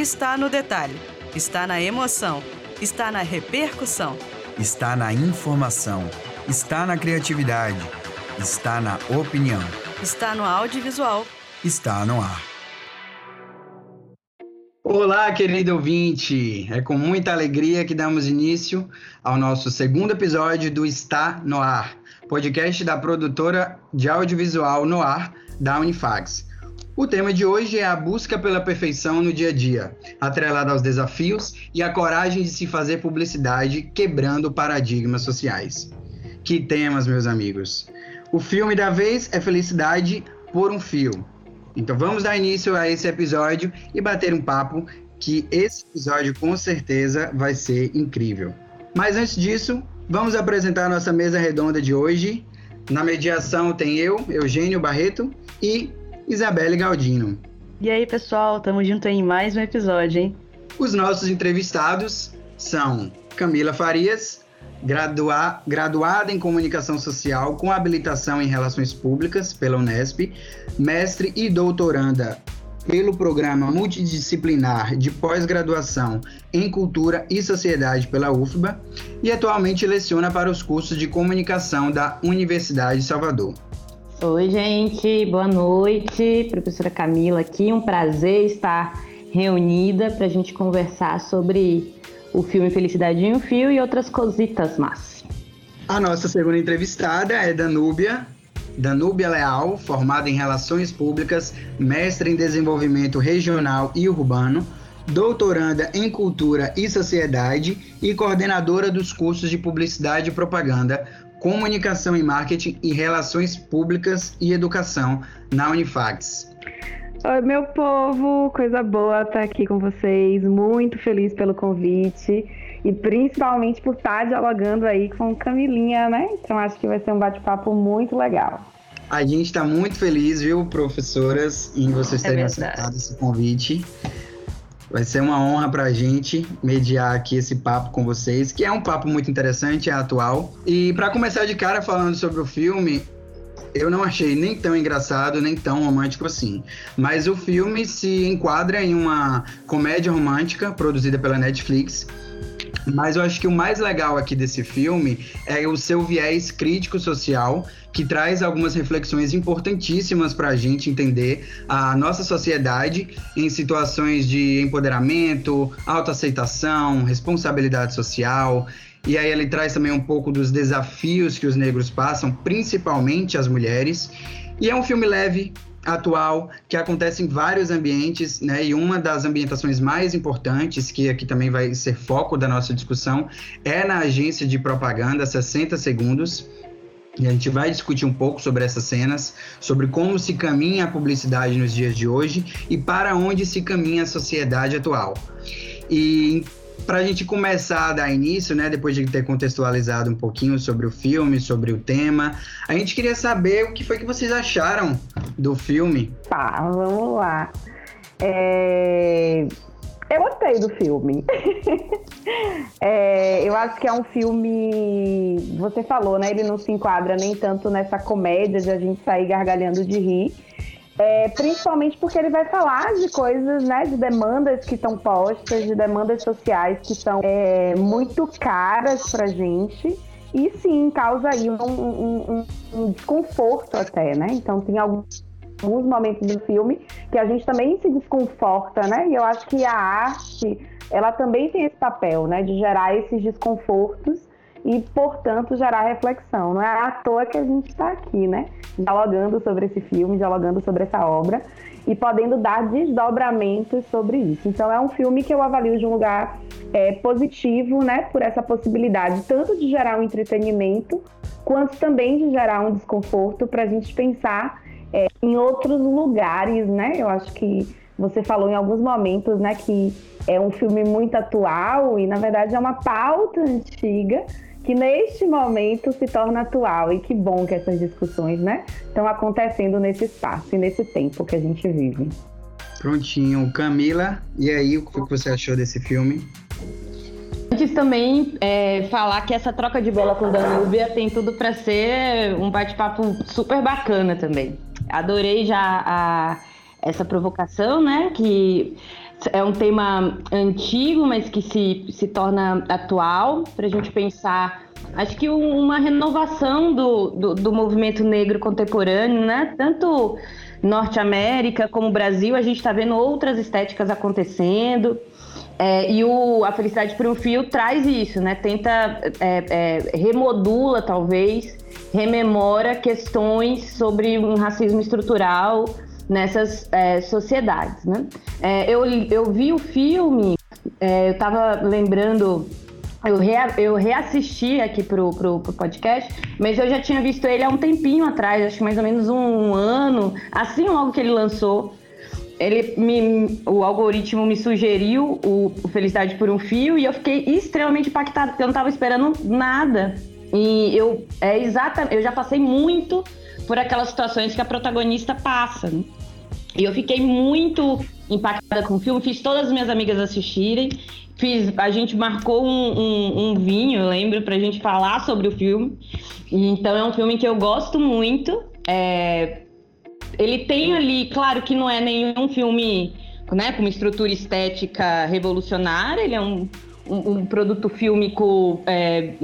está no detalhe, está na emoção, está na repercussão, está na informação, está na criatividade, está na opinião, está no audiovisual, está no ar. Olá, querido ouvinte! É com muita alegria que damos início ao nosso segundo episódio do Está no Ar, podcast da produtora de audiovisual no ar da Unifax. O tema de hoje é a busca pela perfeição no dia a dia, atrelada aos desafios e a coragem de se fazer publicidade quebrando paradigmas sociais. Que temas, meus amigos! O filme da vez é Felicidade por um Fio. Então vamos dar início a esse episódio e bater um papo que esse episódio com certeza vai ser incrível. Mas antes disso, vamos apresentar a nossa mesa redonda de hoje. Na mediação tem eu, Eugênio Barreto, e Isabelle Galdino. E aí, pessoal, estamos juntos em mais um episódio, hein? Os nossos entrevistados são Camila Farias, gradua graduada em Comunicação Social com habilitação em Relações Públicas pela Unesp, mestre e doutoranda pelo Programa Multidisciplinar de Pós-Graduação em Cultura e Sociedade pela UFBA e atualmente leciona para os cursos de Comunicação da Universidade de Salvador. Oi, gente, boa noite. Professora Camila aqui, um prazer estar reunida para a gente conversar sobre o filme Felicidade em um Fio e outras cositas más. A nossa segunda entrevistada é Danúbia. Danúbia Leal, formada em Relações Públicas, mestre em Desenvolvimento Regional e Urbano, doutoranda em Cultura e Sociedade e coordenadora dos cursos de Publicidade e Propaganda Comunicação e Marketing e Relações Públicas e Educação na Unifax. Oi, meu povo, coisa boa estar aqui com vocês. Muito feliz pelo convite e principalmente por estar dialogando aí com Camilinha, né? Então acho que vai ser um bate-papo muito legal. A gente está muito feliz, viu, professoras, em vocês é terem aceitado esse convite. Vai ser uma honra para a gente mediar aqui esse papo com vocês, que é um papo muito interessante, é atual. E para começar de cara falando sobre o filme, eu não achei nem tão engraçado, nem tão romântico assim. Mas o filme se enquadra em uma comédia romântica produzida pela Netflix mas eu acho que o mais legal aqui desse filme é o seu viés crítico social, que traz algumas reflexões importantíssimas para a gente entender a nossa sociedade em situações de empoderamento, autoaceitação, responsabilidade social. E aí ele traz também um pouco dos desafios que os negros passam, principalmente as mulheres. E é um filme leve, atual que acontece em vários ambientes, né? E uma das ambientações mais importantes, que aqui também vai ser foco da nossa discussão, é na agência de propaganda 60 segundos. E a gente vai discutir um pouco sobre essas cenas, sobre como se caminha a publicidade nos dias de hoje e para onde se caminha a sociedade atual. E para a gente começar a dar início, né, depois de ter contextualizado um pouquinho sobre o filme, sobre o tema, a gente queria saber o que foi que vocês acharam do filme. Tá, vamos lá. É... Eu gostei do filme. é, eu acho que é um filme. Você falou, né? Ele não se enquadra nem tanto nessa comédia de a gente sair gargalhando de rir é, principalmente porque ele vai falar de coisas, né, de demandas que estão postas, de demandas sociais que são é, muito caras pra gente. E sim, causa aí um, um, um, desconforto até, né? Então tem alguns alguns momentos do filme que a gente também se desconforta, né? E eu acho que a arte, ela também tem esse papel, né? De gerar esses desconfortos e, portanto, gerar reflexão. Não é à toa que a gente está aqui, né? Dialogando sobre esse filme, dialogando sobre essa obra e podendo dar desdobramentos sobre isso. Então, é um filme que eu avalio de um lugar é, positivo, né? Por essa possibilidade tanto de gerar um entretenimento, quanto também de gerar um desconforto para a gente pensar é, em outros lugares, né? Eu acho que você falou em alguns momentos, né, que é um filme muito atual e na verdade é uma pauta antiga que neste momento se torna atual. E que bom que essas discussões, né, estão acontecendo nesse espaço e nesse tempo que a gente vive. Prontinho. Camila, e aí, o que você achou desse filme? Antes também é, falar que essa troca de bola com Danúbia tem tudo para ser um bate-papo super bacana também. Adorei já a essa provocação, né? Que é um tema antigo, mas que se, se torna atual, para a gente pensar, acho que uma renovação do, do, do movimento negro contemporâneo, né? Tanto Norte América como Brasil, a gente está vendo outras estéticas acontecendo. É, e o, a Felicidade por um Fio traz isso, né? Tenta, é, é, remodula talvez, rememora questões sobre um racismo estrutural nessas é, sociedades, né? É, eu, eu vi o filme, é, eu estava lembrando eu, rea, eu reassisti aqui pro, pro, podcast, mas eu já tinha visto ele há um tempinho atrás, acho que mais ou menos um, ano, assim logo que ele lançou ele me, o algoritmo me sugeriu o, o, Felicidade por um Fio e eu fiquei extremamente impactada, porque eu não estava esperando nada. E eu é exatamente, eu já passei muito por aquelas situações que a protagonista passa. Né? E eu fiquei muito impactada com o filme, fiz todas as minhas amigas assistirem. Fiz, a gente marcou um, um, um vinho, eu lembro, pra gente falar sobre o filme. Então é um filme que eu gosto muito. É, ele tem ali, claro que não é nenhum filme né, com uma estrutura estética revolucionária, ele é um, um, um produto fílmico é,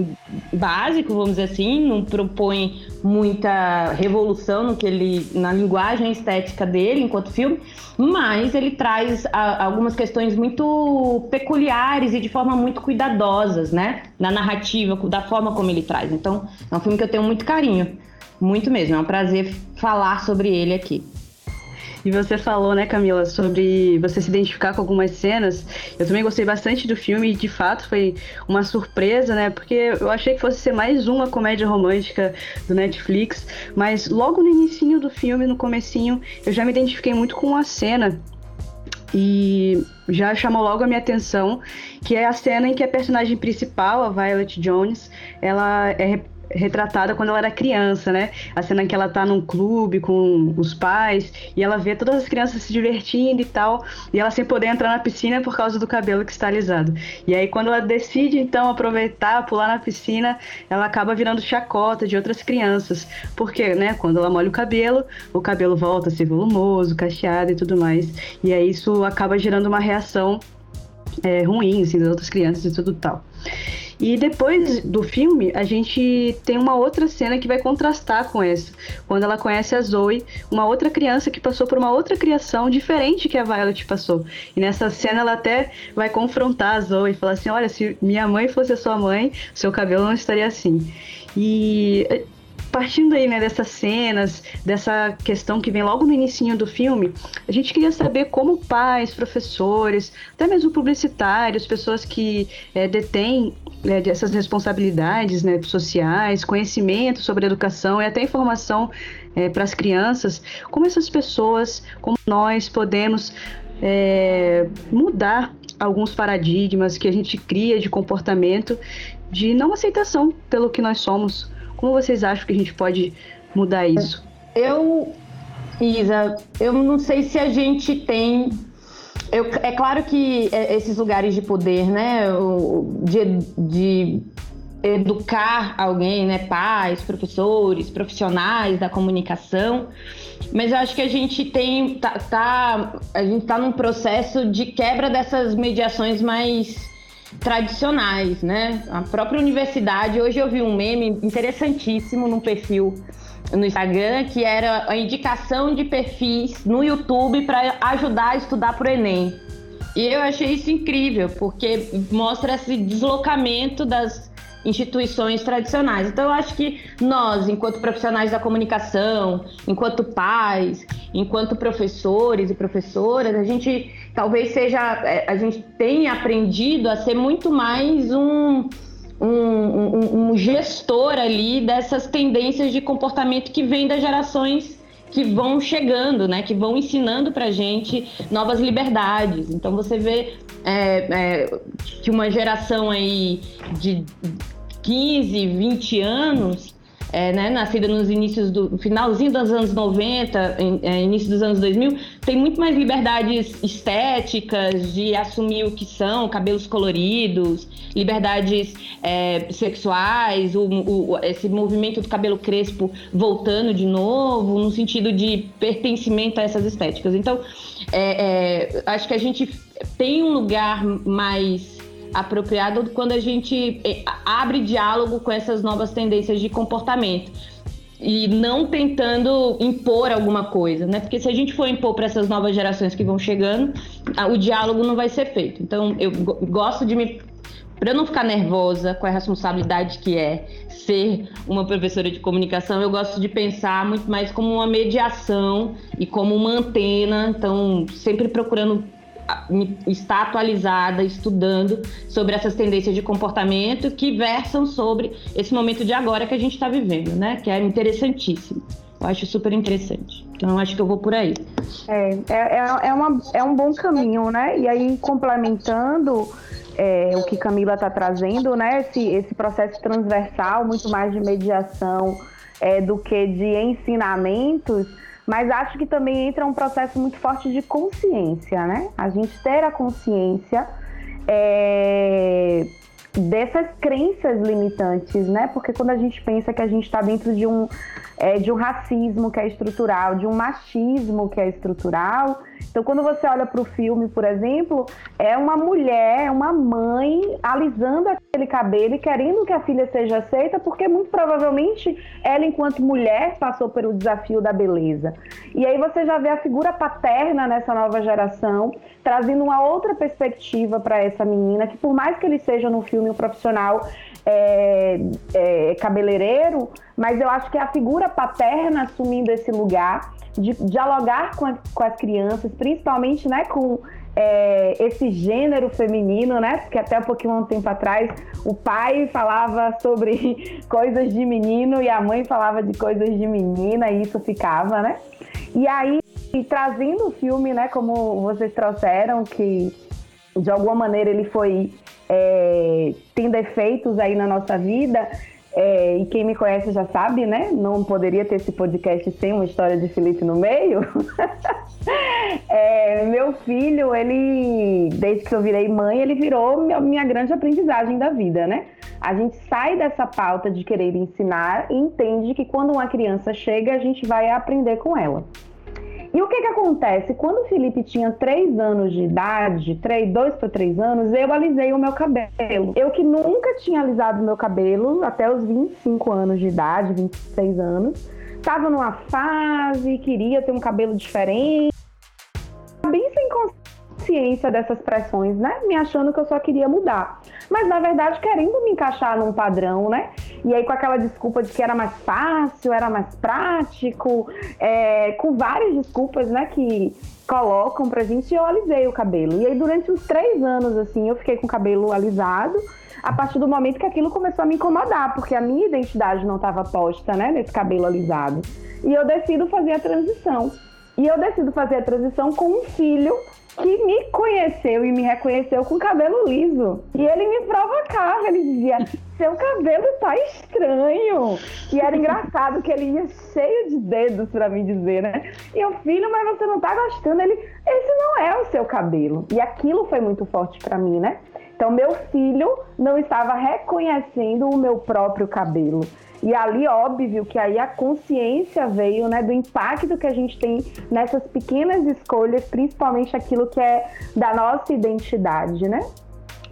básico, vamos dizer assim, não propõe muita revolução no que ele, na linguagem estética dele enquanto filme, mas ele traz a, algumas questões muito peculiares e de forma muito cuidadosas, né, na narrativa, da forma como ele traz. Então, é um filme que eu tenho muito carinho. Muito mesmo, é um prazer falar sobre ele aqui. E você falou, né, Camila, sobre você se identificar com algumas cenas. Eu também gostei bastante do filme e, de fato, foi uma surpresa, né? Porque eu achei que fosse ser mais uma comédia romântica do Netflix. Mas logo no início do filme, no comecinho, eu já me identifiquei muito com uma cena e já chamou logo a minha atenção, que é a cena em que a personagem principal, a Violet Jones, ela é retratada quando ela era criança, né? A cena que ela tá num clube com os pais e ela vê todas as crianças se divertindo e tal, e ela sem poder entrar na piscina por causa do cabelo que está alisado. E aí quando ela decide então aproveitar, pular na piscina, ela acaba virando chacota de outras crianças, porque, né, quando ela molha o cabelo, o cabelo volta a ser volumoso, cacheado e tudo mais. E aí isso acaba gerando uma reação é, ruim, assim, das outras crianças e tudo tal. E depois do filme, a gente tem uma outra cena que vai contrastar com essa. Quando ela conhece a Zoe, uma outra criança que passou por uma outra criação diferente que a Violet passou. E nessa cena ela até vai confrontar a Zoe e falar assim: olha, se minha mãe fosse a sua mãe, seu cabelo não estaria assim. E partindo aí, né, dessas cenas, dessa questão que vem logo no início do filme, a gente queria saber como pais, professores, até mesmo publicitários, pessoas que é, detêm é, essas responsabilidades né, sociais, conhecimento sobre educação e até informação é, para as crianças, como essas pessoas, como nós podemos é, mudar alguns paradigmas que a gente cria de comportamento de não aceitação pelo que nós somos, como vocês acham que a gente pode mudar isso? Eu, Isa, eu não sei se a gente tem. Eu, é claro que é, esses lugares de poder, né, de, de educar alguém, né, pais, professores, profissionais da comunicação, mas eu acho que a gente tem tá, tá a gente tá num processo de quebra dessas mediações mais tradicionais, né? A própria universidade, hoje eu vi um meme interessantíssimo no perfil no Instagram, que era a indicação de perfis no YouTube para ajudar a estudar para o Enem. E eu achei isso incrível, porque mostra esse deslocamento das instituições tradicionais. Então, eu acho que nós, enquanto profissionais da comunicação, enquanto pais, enquanto professores e professoras, a gente talvez seja, é, a gente tenha aprendido a ser muito mais um, um, um, um gestor ali dessas tendências de comportamento que vem das gerações que vão chegando, né, que vão ensinando para gente novas liberdades. Então você vê é, é, que uma geração aí de 15, 20 anos é, né, nascida nos inícios do finalzinho dos anos 90, em, é, início dos anos 2000, tem muito mais liberdades estéticas de assumir o que são, cabelos coloridos, liberdades é, sexuais, o, o, esse movimento do cabelo crespo voltando de novo, no sentido de pertencimento a essas estéticas. Então, é, é, acho que a gente tem um lugar mais apropriado quando a gente é, abre diálogo com essas novas tendências de comportamento e não tentando impor alguma coisa, né? Porque se a gente for impor para essas novas gerações que vão chegando, o diálogo não vai ser feito. Então, eu gosto de me para eu não ficar nervosa com a responsabilidade que é ser uma professora de comunicação, eu gosto de pensar muito mais como uma mediação e como uma antena, então sempre procurando estar atualizada, estudando sobre essas tendências de comportamento que versam sobre esse momento de agora que a gente está vivendo, né? Que é interessantíssimo. Eu acho super interessante. Então, acho que eu vou por aí. É, é, é, é, uma, é um bom caminho, né? E aí, complementando é, o que Camila está trazendo, né? Esse, esse processo transversal, muito mais de mediação é, do que de ensinamentos mas acho que também entra um processo muito forte de consciência, né? A gente ter a consciência é, dessas crenças limitantes, né? Porque quando a gente pensa que a gente está dentro de um, é, de um racismo que é estrutural, de um machismo que é estrutural, então, quando você olha para o filme, por exemplo, é uma mulher, uma mãe alisando aquele cabelo e querendo que a filha seja aceita, porque muito provavelmente ela, enquanto mulher, passou pelo desafio da beleza. E aí você já vê a figura paterna nessa nova geração, trazendo uma outra perspectiva para essa menina, que por mais que ele seja no filme um profissional é, é, cabeleireiro, mas eu acho que é a figura paterna assumindo esse lugar de dialogar com, a, com as crianças, principalmente né, com é, esse gênero feminino, né? Porque até um pouquinho um tempo atrás o pai falava sobre coisas de menino e a mãe falava de coisas de menina e isso ficava, né? E aí, trazendo o filme, né, como vocês trouxeram, que de alguma maneira ele foi é, tendo efeitos aí na nossa vida, é, e quem me conhece já sabe, né? Não poderia ter esse podcast sem uma história de Felipe no meio. é, meu filho, ele, desde que eu virei mãe, ele virou minha grande aprendizagem da vida, né? A gente sai dessa pauta de querer ensinar e entende que quando uma criança chega, a gente vai aprender com ela. E o que que acontece? Quando o Felipe tinha 3 anos de idade, 3, 2 para 3 anos, eu alisei o meu cabelo. Eu que nunca tinha alisado meu cabelo até os 25 anos de idade, 26 anos, estava numa fase, queria ter um cabelo diferente, consciência dessas pressões, né? Me achando que eu só queria mudar. Mas na verdade querendo me encaixar num padrão, né? E aí com aquela desculpa de que era mais fácil, era mais prático, é, com várias desculpas, né, que colocam pra gente, eu alisei o cabelo. E aí durante uns três anos, assim, eu fiquei com o cabelo alisado, a partir do momento que aquilo começou a me incomodar, porque a minha identidade não estava posta, né, nesse cabelo alisado. E eu decido fazer a transição. E eu decido fazer a transição com um filho que me conheceu e me reconheceu com cabelo liso. E ele me provocava, ele dizia: Seu cabelo tá estranho. E era engraçado que ele ia cheio de dedos para me dizer, né? E eu, filho, mas você não tá gostando? Ele: Esse não é o seu cabelo. E aquilo foi muito forte para mim, né? Então, meu filho não estava reconhecendo o meu próprio cabelo. E ali, óbvio, que aí a consciência veio, né, do impacto que a gente tem nessas pequenas escolhas, principalmente aquilo que é da nossa identidade, né?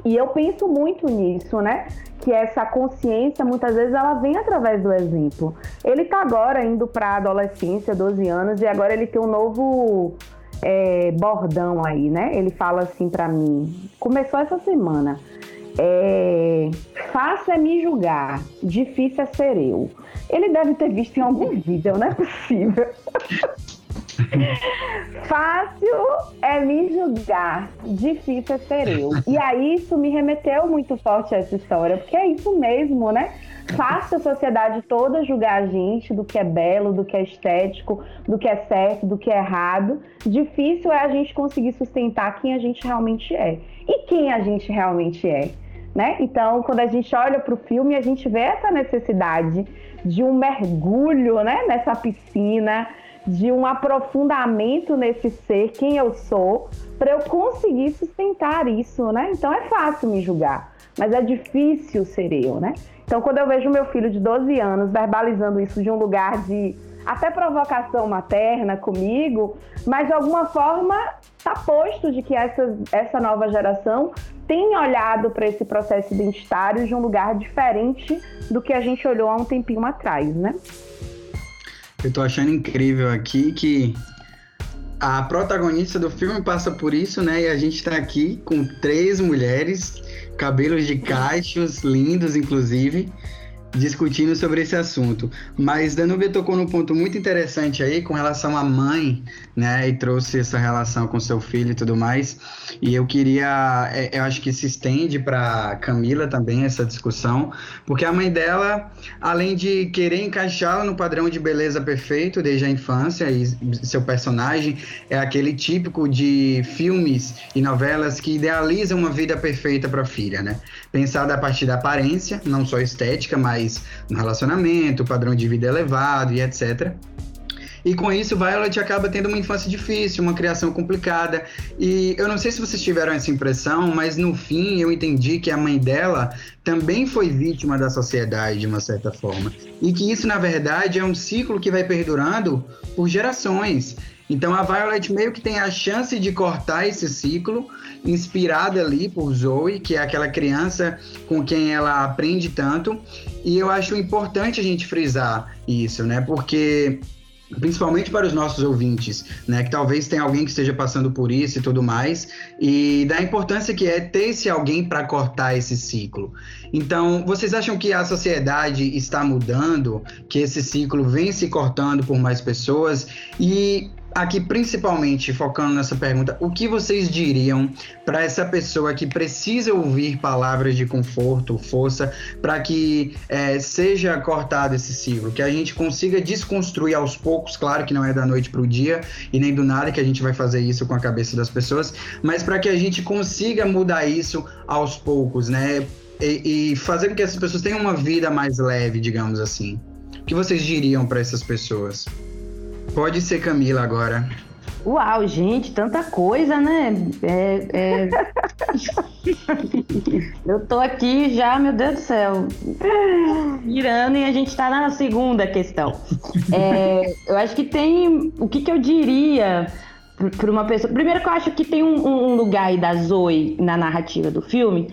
E eu penso muito nisso, né? Que essa consciência, muitas vezes, ela vem através do exemplo. Ele tá agora indo para adolescência, 12 anos, e agora ele tem um novo é, bordão aí, né? Ele fala assim para mim: começou essa semana. É, fácil é me julgar, difícil é ser eu. Ele deve ter visto em algum vídeo, não é possível. Fácil é me julgar, difícil é ser eu. E aí isso me remeteu muito forte a essa história, porque é isso mesmo, né? Fácil a sociedade toda julgar a gente do que é belo, do que é estético, do que é certo, do que é errado. Difícil é a gente conseguir sustentar quem a gente realmente é. E quem a gente realmente é? né? Então, quando a gente olha para o filme, a gente vê essa necessidade de um mergulho, né, nessa piscina, de um aprofundamento nesse ser, quem eu sou, para eu conseguir sustentar isso, né? Então é fácil me julgar, mas é difícil ser eu, né? Então, quando eu vejo meu filho de 12 anos verbalizando isso de um lugar de até provocação materna comigo, mas de alguma forma está posto de que essa, essa nova geração tem olhado para esse processo identitário de um lugar diferente do que a gente olhou há um tempinho atrás, né? Eu estou achando incrível aqui que a protagonista do filme passa por isso, né? E a gente está aqui com três mulheres, cabelos de cachos, lindos inclusive, discutindo sobre esse assunto. Mas Danúbia tocou num ponto muito interessante aí com relação à mãe, né? E trouxe essa relação com seu filho e tudo mais. E eu queria, é, eu acho que se estende para Camila também essa discussão, porque a mãe dela, além de querer encaixá-la no padrão de beleza perfeito desde a infância, e seu personagem é aquele típico de filmes e novelas que idealizam uma vida perfeita para a filha, né? Pensada a partir da aparência, não só estética, mas no relacionamento, padrão de vida elevado e etc. E com isso, Violet acaba tendo uma infância difícil, uma criação complicada. E eu não sei se vocês tiveram essa impressão, mas no fim eu entendi que a mãe dela também foi vítima da sociedade de uma certa forma. E que isso, na verdade, é um ciclo que vai perdurando por gerações. Então a Violet meio que tem a chance de cortar esse ciclo, inspirada ali por Zoe, que é aquela criança com quem ela aprende tanto. E eu acho importante a gente frisar isso, né? Porque principalmente para os nossos ouvintes, né, que talvez tenha alguém que esteja passando por isso e tudo mais, e da importância que é ter esse alguém para cortar esse ciclo. Então, vocês acham que a sociedade está mudando, que esse ciclo vem se cortando por mais pessoas e aqui principalmente focando nessa pergunta, o que vocês diriam para essa pessoa que precisa ouvir palavras de conforto, força, para que é, seja cortado esse ciclo, que a gente consiga desconstruir aos poucos, claro que não é da noite para o dia e nem do nada que a gente vai fazer isso com a cabeça das pessoas, mas para que a gente consiga mudar isso aos poucos, né? E, e fazer com que essas pessoas tenham uma vida mais leve, digamos assim. O que vocês diriam para essas pessoas? Pode ser Camila agora. Uau, gente, tanta coisa, né? É, é... eu tô aqui já, meu Deus do céu, mirando e a gente tá na segunda questão. É, eu acho que tem. O que, que eu diria para uma pessoa. Primeiro, que eu acho que tem um, um lugar aí da Zoe na narrativa do filme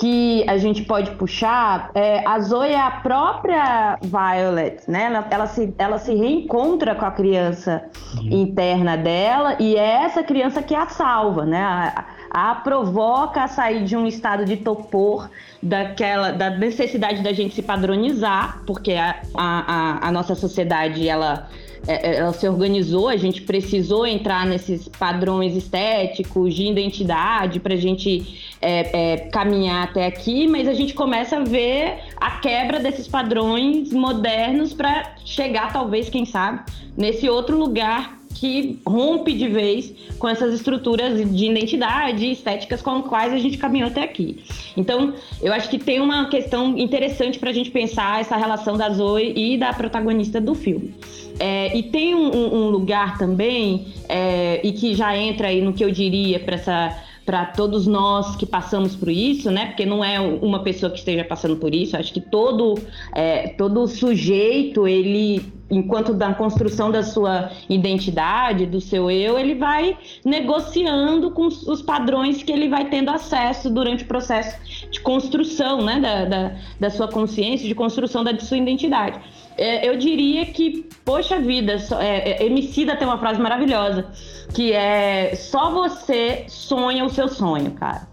que a gente pode puxar, é, a Zoe é a própria Violet, né? Ela, ela, se, ela se reencontra com a criança uhum. interna dela e é essa criança que a salva, né? A, a provoca a sair de um estado de topor, daquela, da necessidade da gente se padronizar, porque a, a, a nossa sociedade, ela ela se organizou, a gente precisou entrar nesses padrões estéticos de identidade para a gente é, é, caminhar até aqui, mas a gente começa a ver a quebra desses padrões modernos para chegar, talvez, quem sabe, nesse outro lugar que rompe de vez com essas estruturas de identidade estéticas com as quais a gente caminhou até aqui. Então, eu acho que tem uma questão interessante para a gente pensar essa relação da Zoe e da protagonista do filme. É, e tem um, um lugar também, é, e que já entra aí no que eu diria para essa para todos nós que passamos por isso, né? Porque não é uma pessoa que esteja passando por isso. Acho que todo é, todo sujeito ele enquanto da construção da sua identidade, do seu eu, ele vai negociando com os padrões que ele vai tendo acesso durante o processo de construção, né, da, da, da sua consciência, de construção da sua identidade é, eu diria que, poxa vida, é, é, Emicida tem uma frase maravilhosa, que é só você sonha o seu sonho, cara.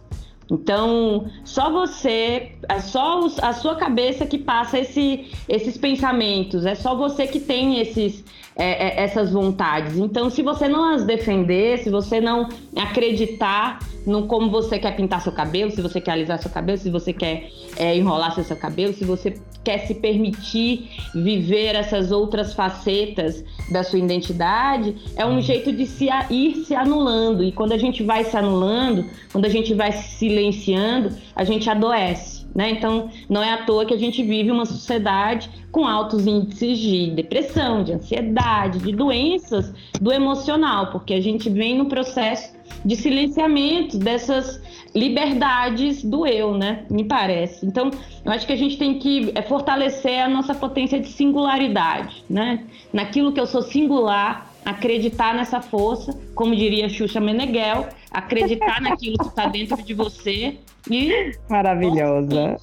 Então, só você, é só a sua cabeça que passa esse, esses pensamentos, é só você que tem esses, é, é, essas vontades. Então, se você não as defender, se você não acreditar no como você quer pintar seu cabelo, se você quer alisar seu cabelo, se você quer é, enrolar seu cabelo, se você quer se permitir viver essas outras facetas da sua identidade, é um jeito de se ir se anulando. E quando a gente vai se anulando, quando a gente vai se silenciando, a gente adoece. Né? Então, não é à toa que a gente vive uma sociedade com altos índices de depressão, de ansiedade, de doenças do emocional, porque a gente vem no processo de silenciamento dessas liberdades do eu, né? Me parece. Então, eu acho que a gente tem que é, fortalecer a nossa potência de singularidade, né? Naquilo que eu sou singular, acreditar nessa força, como diria Xuxa Meneghel, acreditar naquilo que está dentro de você e. Maravilhosa.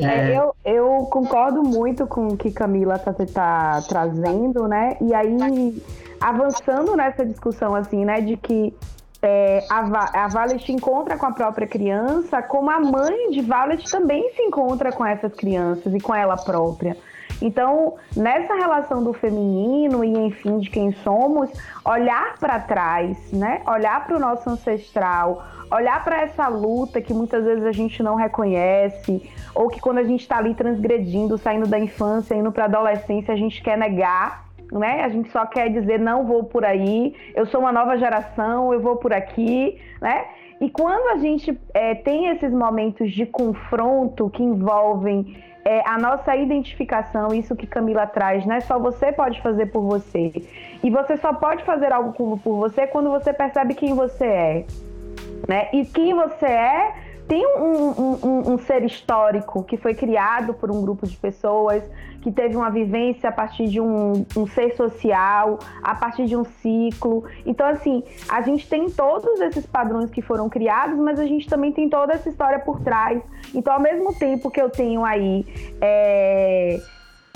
É. É, eu, eu concordo muito com o que Camila está tá trazendo, né? E aí, avançando nessa discussão, assim, né, de que é, a, a Valet encontra com a própria criança, como a mãe de Valet também se encontra com essas crianças e com ela própria. Então, nessa relação do feminino e, enfim, de quem somos, olhar para trás, né? Olhar para o nosso ancestral, olhar para essa luta que muitas vezes a gente não reconhece, ou que quando a gente está ali transgredindo, saindo da infância, indo para a adolescência, a gente quer negar né? A gente só quer dizer não vou por aí, eu sou uma nova geração, eu vou por aqui, né? E quando a gente é, tem esses momentos de confronto que envolvem é, a nossa identificação, isso que Camila traz, né? Só você pode fazer por você. E você só pode fazer algo por você quando você percebe quem você é. Né? E quem você é tem um, um, um, um, ser histórico que foi criado por um grupo de pessoas, que teve uma vivência a partir de um, ser social, a partir de um ciclo. Então, assim, a gente tem todos esses padrões que foram criados, mas a gente também tem toda essa história por trás. Então, ao mesmo tempo que eu tenho aí. É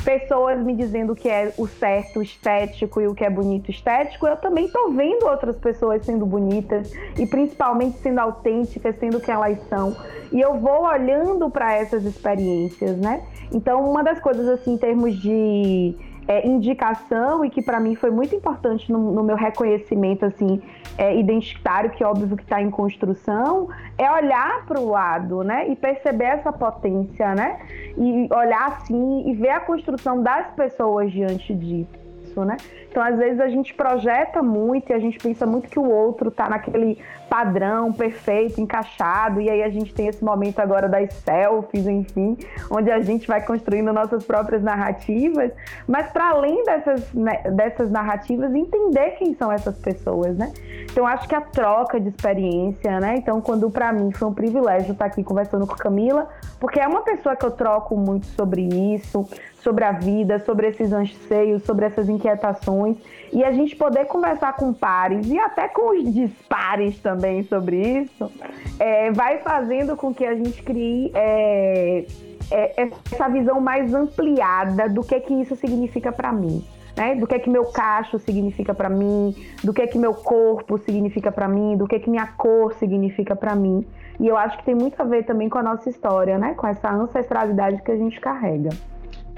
pessoas me dizendo o que é o certo estético e o que é bonito estético, eu também tô vendo outras pessoas sendo bonitas e principalmente sendo autênticas, sendo o que elas são. E eu vou olhando para essas experiências, né? Então, uma das coisas assim em termos de é, indicação e que para mim foi muito importante no, no meu reconhecimento assim é, identitário, que é óbvio que está em construção, é olhar para o lado, né, e perceber essa potência, né, e olhar assim e ver a construção das pessoas diante disso isso, né? Então, às vezes, a gente projeta muito e a gente pensa muito que o outro tá naquele padrão perfeito, encaixado, e aí a gente tem esse momento agora das selfies, enfim, onde a gente vai construindo nossas próprias narrativas, mas para além dessas, né, dessas narrativas, entender quem são essas pessoas, né? Então, acho que a troca de experiência, né? Então, quando para mim foi um privilégio estar aqui conversando com Camila, porque é uma pessoa que eu troco muito sobre isso, sobre a vida, sobre esses anseios, sobre essas inquietações, e a gente poder conversar com pares e até com os dispares também sobre isso, é, vai fazendo com que a gente crie é, é, essa visão mais ampliada do que que isso significa para mim. Né? Do que que meu cacho significa para mim, do que que meu corpo significa para mim, do que que minha cor significa para mim. E eu acho que tem muito a ver também com a nossa história, né? Com essa ancestralidade que a gente carrega.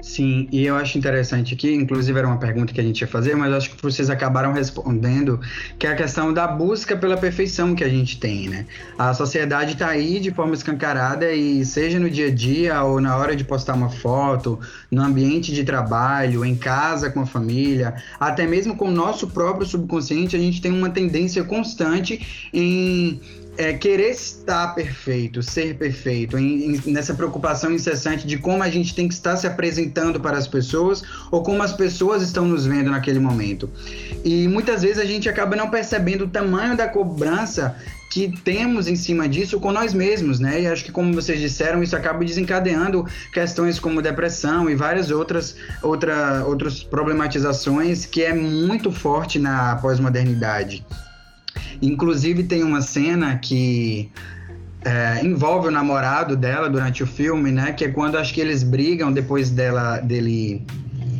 Sim, e eu acho interessante aqui, inclusive era uma pergunta que a gente ia fazer, mas acho que vocês acabaram respondendo, que é a questão da busca pela perfeição que a gente tem, né? A sociedade está aí de forma escancarada e seja no dia a dia ou na hora de postar uma foto, no ambiente de trabalho, em casa com a família, até mesmo com o nosso próprio subconsciente, a gente tem uma tendência constante em é, querer estar perfeito, ser perfeito, em, em, nessa preocupação incessante de como a gente tem que estar se apresentando para as pessoas ou como as pessoas estão nos vendo naquele momento. E muitas vezes a gente acaba não percebendo o tamanho da cobrança que temos em cima disso com nós mesmos, né? E acho que, como vocês disseram, isso acaba desencadeando questões como depressão e várias outras, outra, outras problematizações que é muito forte na pós-modernidade. Inclusive tem uma cena que é, envolve o namorado dela durante o filme, né? Que é quando acho que eles brigam depois dela dele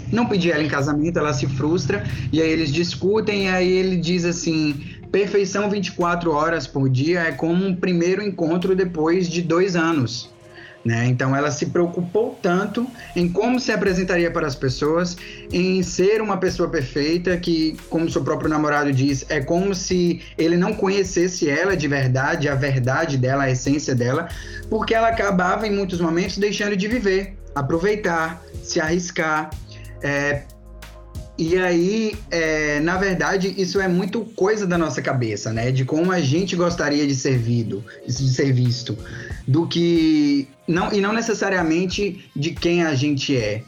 não pedir ela em casamento, ela se frustra e aí eles discutem e aí ele diz assim: perfeição 24 horas por dia é como um primeiro encontro depois de dois anos. Né? Então ela se preocupou tanto em como se apresentaria para as pessoas, em ser uma pessoa perfeita, que, como seu próprio namorado diz, é como se ele não conhecesse ela de verdade, a verdade dela, a essência dela, porque ela acabava em muitos momentos deixando de viver, aproveitar, se arriscar, é, E aí, é, na verdade, isso é muito coisa da nossa cabeça, né? De como a gente gostaria de ser, visto, de ser visto, do que não e não necessariamente de quem a gente é.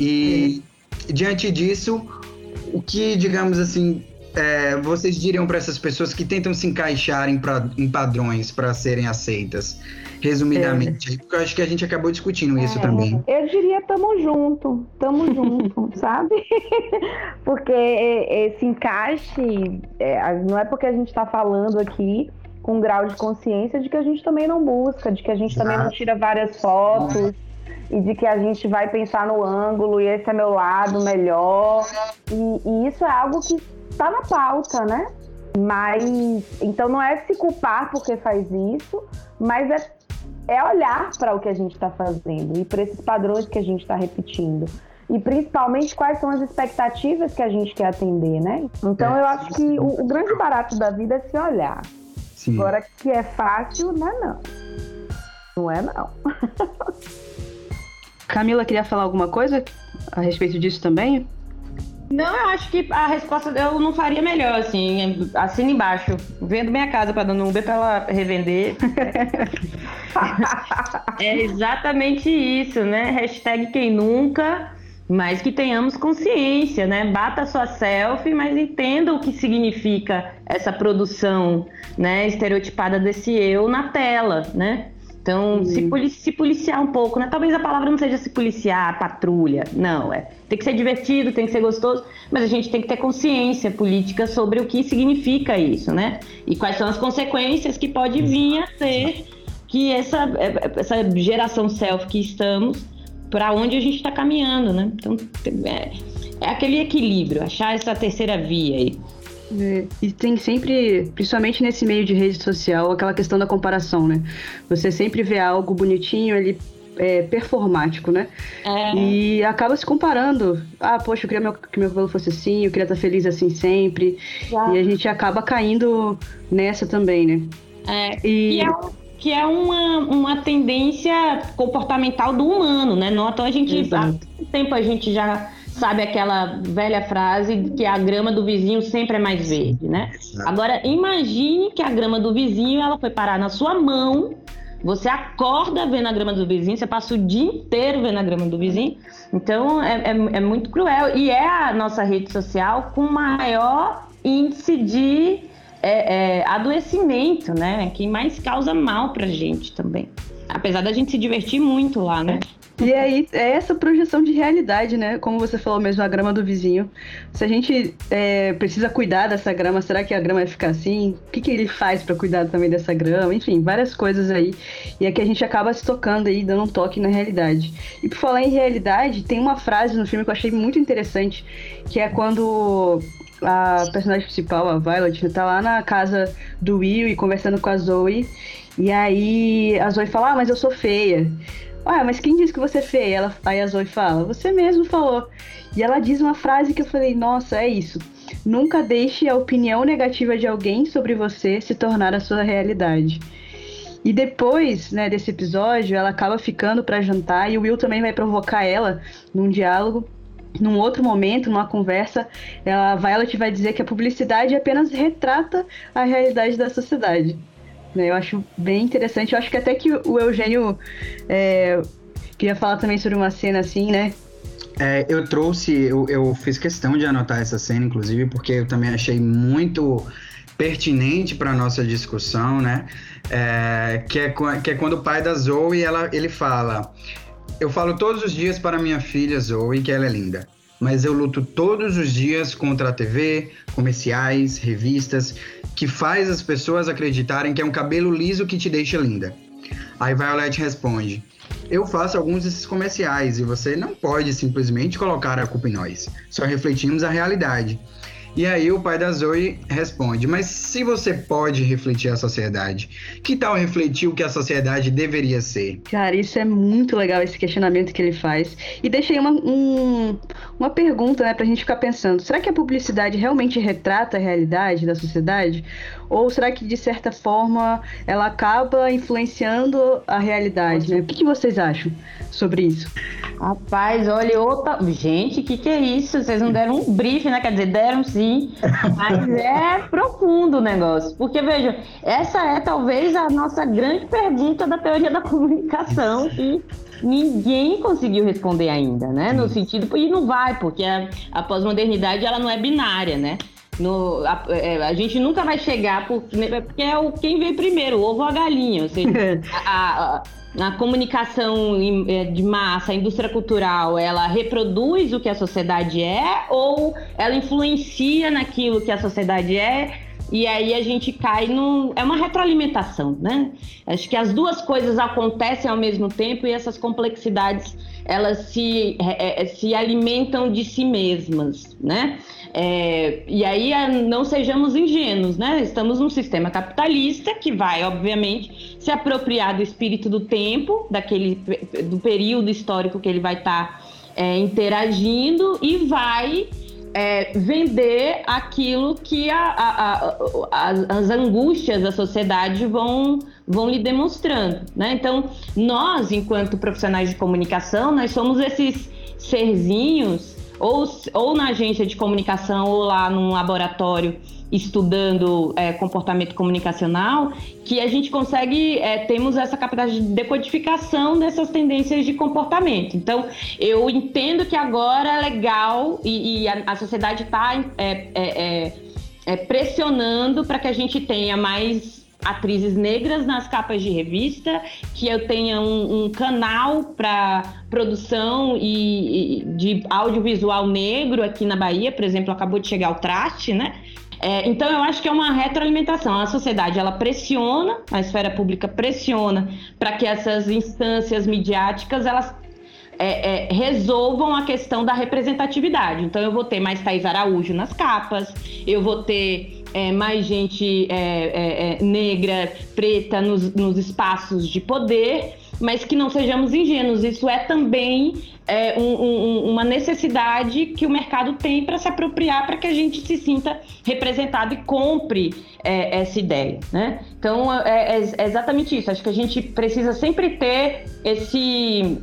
E é. diante disso, o que, digamos assim, é, vocês diriam para essas pessoas que tentam se encaixar em, pra, em padrões para serem aceitas? Resumidamente. É. Eu acho que a gente acabou discutindo isso é. também. Eu diria tamo junto, tamo junto, sabe? porque esse encaixe é, não é porque a gente está falando aqui com um grau de consciência de que a gente também não busca, de que a gente Exato. também não tira várias fotos. E de que a gente vai pensar no ângulo e esse é meu lado melhor. E, e isso é algo que está na pauta, né? Mas então não é se culpar porque faz isso, mas é é olhar para o que a gente está fazendo e para esses padrões que a gente está repetindo. E principalmente quais são as expectativas que a gente quer atender, né? Então é, eu acho que o, o, grande barato da vida é se olhar. Sim. Agora que é fácil, não é não. Não é não. Camila queria falar alguma coisa a respeito disso também? Não, eu acho que a resposta eu não faria melhor, assim, assina embaixo. Vendo minha casa para dando Uber para ela revender. é exatamente isso, né? Hashtag quem nunca, mas que tenhamos consciência, né? Bata sua selfie, mas entenda o que significa essa produção, né? Estereotipada desse eu na tela, né? Então, se, polici se, policiar um pouco, né? Talvez a palavra não seja se policiar, patrulha. Não, é. Tem que ser divertido, tem que ser gostoso, mas a gente tem que ter consciência política sobre o que significa isso, né? E quais são as consequências que pode vir a ser que essa, é, essa geração self que estamos, para onde a gente está caminhando, né? Então, é, é aquele equilíbrio, achar essa terceira via aí. É, e tem sempre, principalmente nesse meio de rede social, aquela questão da comparação, né? Você sempre vê algo bonitinho ali é, performático, né? É. E acaba se comparando. Ah, poxa, eu queria meu, que meu cabelo fosse assim, eu queria estar feliz assim sempre. E a gente acaba caindo nessa também, né? É. E, e é, que é uma, uma tendência comportamental do humano, né? Não, então a gente. Exato. Há tempo a gente já sabe aquela velha frase que a grama do vizinho sempre é mais verde, né? Agora imagine que a grama do vizinho ela foi parar na sua mão. Você acorda vendo a grama do vizinho, você passa o dia inteiro vendo a grama do vizinho. Então é, é, é muito cruel. E é a nossa rede social com maior índice de é, é, adoecimento, né? Que mais causa mal pra gente também. Apesar da gente se divertir muito lá, né? E aí, é essa projeção de realidade, né? Como você falou mesmo, a grama do vizinho. Se a gente é, precisa cuidar dessa grama, será que a grama vai ficar assim? O que, que ele faz para cuidar também dessa grama? Enfim, várias coisas aí. E é que a gente acaba se tocando aí, dando um toque na realidade. E por falar em realidade, tem uma frase no filme que eu achei muito interessante, que é quando a personagem principal, a Violet, tá lá na casa do Will e conversando com a Zoe. E aí a Zoe fala, ah, mas eu sou feia. Ah, mas quem disse que você é feia? Ela, aí a Zoe fala, você mesmo falou. E ela diz uma frase que eu falei, nossa, é isso. Nunca deixe a opinião negativa de alguém sobre você se tornar a sua realidade. E depois, né, desse episódio, ela acaba ficando para jantar e o Will também vai provocar ela num diálogo. Num outro momento, numa conversa, ela, a Violet vai dizer que a publicidade apenas retrata a realidade da sociedade. Né? Eu acho bem interessante. Eu acho que até que o Eugênio é, queria falar também sobre uma cena assim, né? É, eu trouxe, eu, eu fiz questão de anotar essa cena, inclusive, porque eu também achei muito pertinente para nossa discussão, né? É, que, é, que é quando o pai da Zoe, ela, ele fala: Eu falo todos os dias para minha filha Zoe que ela é linda mas eu luto todos os dias contra a TV, comerciais, revistas, que faz as pessoas acreditarem que é um cabelo liso que te deixa linda. Aí Violet responde: Eu faço alguns desses comerciais e você não pode simplesmente colocar a culpa em nós. Só refletimos a realidade. E aí o pai da Zoe responde: Mas se você pode refletir a sociedade, que tal refletir o que a sociedade deveria ser? Cara, isso é muito legal esse questionamento que ele faz. E deixa aí uma, um, uma pergunta, né, pra gente ficar pensando: será que a publicidade realmente retrata a realidade da sociedade? Ou será que, de certa forma, ela acaba influenciando a realidade? Né? O que, que vocês acham sobre isso? Rapaz, olha, outra. Gente, o que, que é isso? Vocês não deram um briefing, né? Quer dizer, deram sim, mas é profundo o negócio. Porque, veja, essa é talvez a nossa grande pergunta da teoria da comunicação que ninguém conseguiu responder ainda, né? No sentido, e não vai, porque a, a pós-modernidade ela não é binária, né? No, a, é, a, gente nunca vai chegar por, porque é o quem veio primeiro, o ovo ou a galinha. Ou seja, a, a, a, comunicação é, de massa, a indústria cultural, ela reproduz o que a sociedade é ou ela influencia naquilo que a sociedade é? E aí a gente cai no. É uma retroalimentação, né? Acho que as duas coisas acontecem ao mesmo tempo e essas complexidades elas se, é, é se alimentam de si mesmas, né? É, e aí não sejamos ingênuos, né? Estamos num sistema capitalista que vai, obviamente, se apropriar do espírito do tempo, daquele do período histórico que ele vai estar tá, é, interagindo e vai é, vender aquilo que a, a, a, as, as, angústias da sociedade vão, vão lhe demonstrando. Né? Então, nós, enquanto profissionais de comunicação, nós somos esses serzinhos ou, ou na agência de comunicação ou lá num laboratório estudando é, comportamento comunicacional, que a gente consegue, é, temos essa capacidade de decodificação dessas tendências de comportamento. Então, eu entendo que agora é legal e, e a, a, sociedade está é, é, é, é, pressionando para que a gente tenha mais atrizes negras nas capas de revista, que eu tenha um, um canal para produção e, e, de audiovisual negro aqui na Bahia, por exemplo, acabou de chegar o Traste, né? É, então eu acho que é uma retroalimentação. A sociedade ela pressiona, a esfera pública pressiona para que essas instâncias midiáticas elas é, é, resolvam a questão da representatividade. Então eu vou ter mais Thais Araújo nas capas, eu vou ter é, mais gente é, é, é, negra, preta nos, nos, espaços de poder, mas que não sejamos ingênuos. Isso é também é, um, um, uma necessidade que o mercado tem para se apropriar, para que a gente se sinta representado e compre é, essa ideia. Né? Então é, é exatamente isso. Acho que a gente precisa sempre ter esse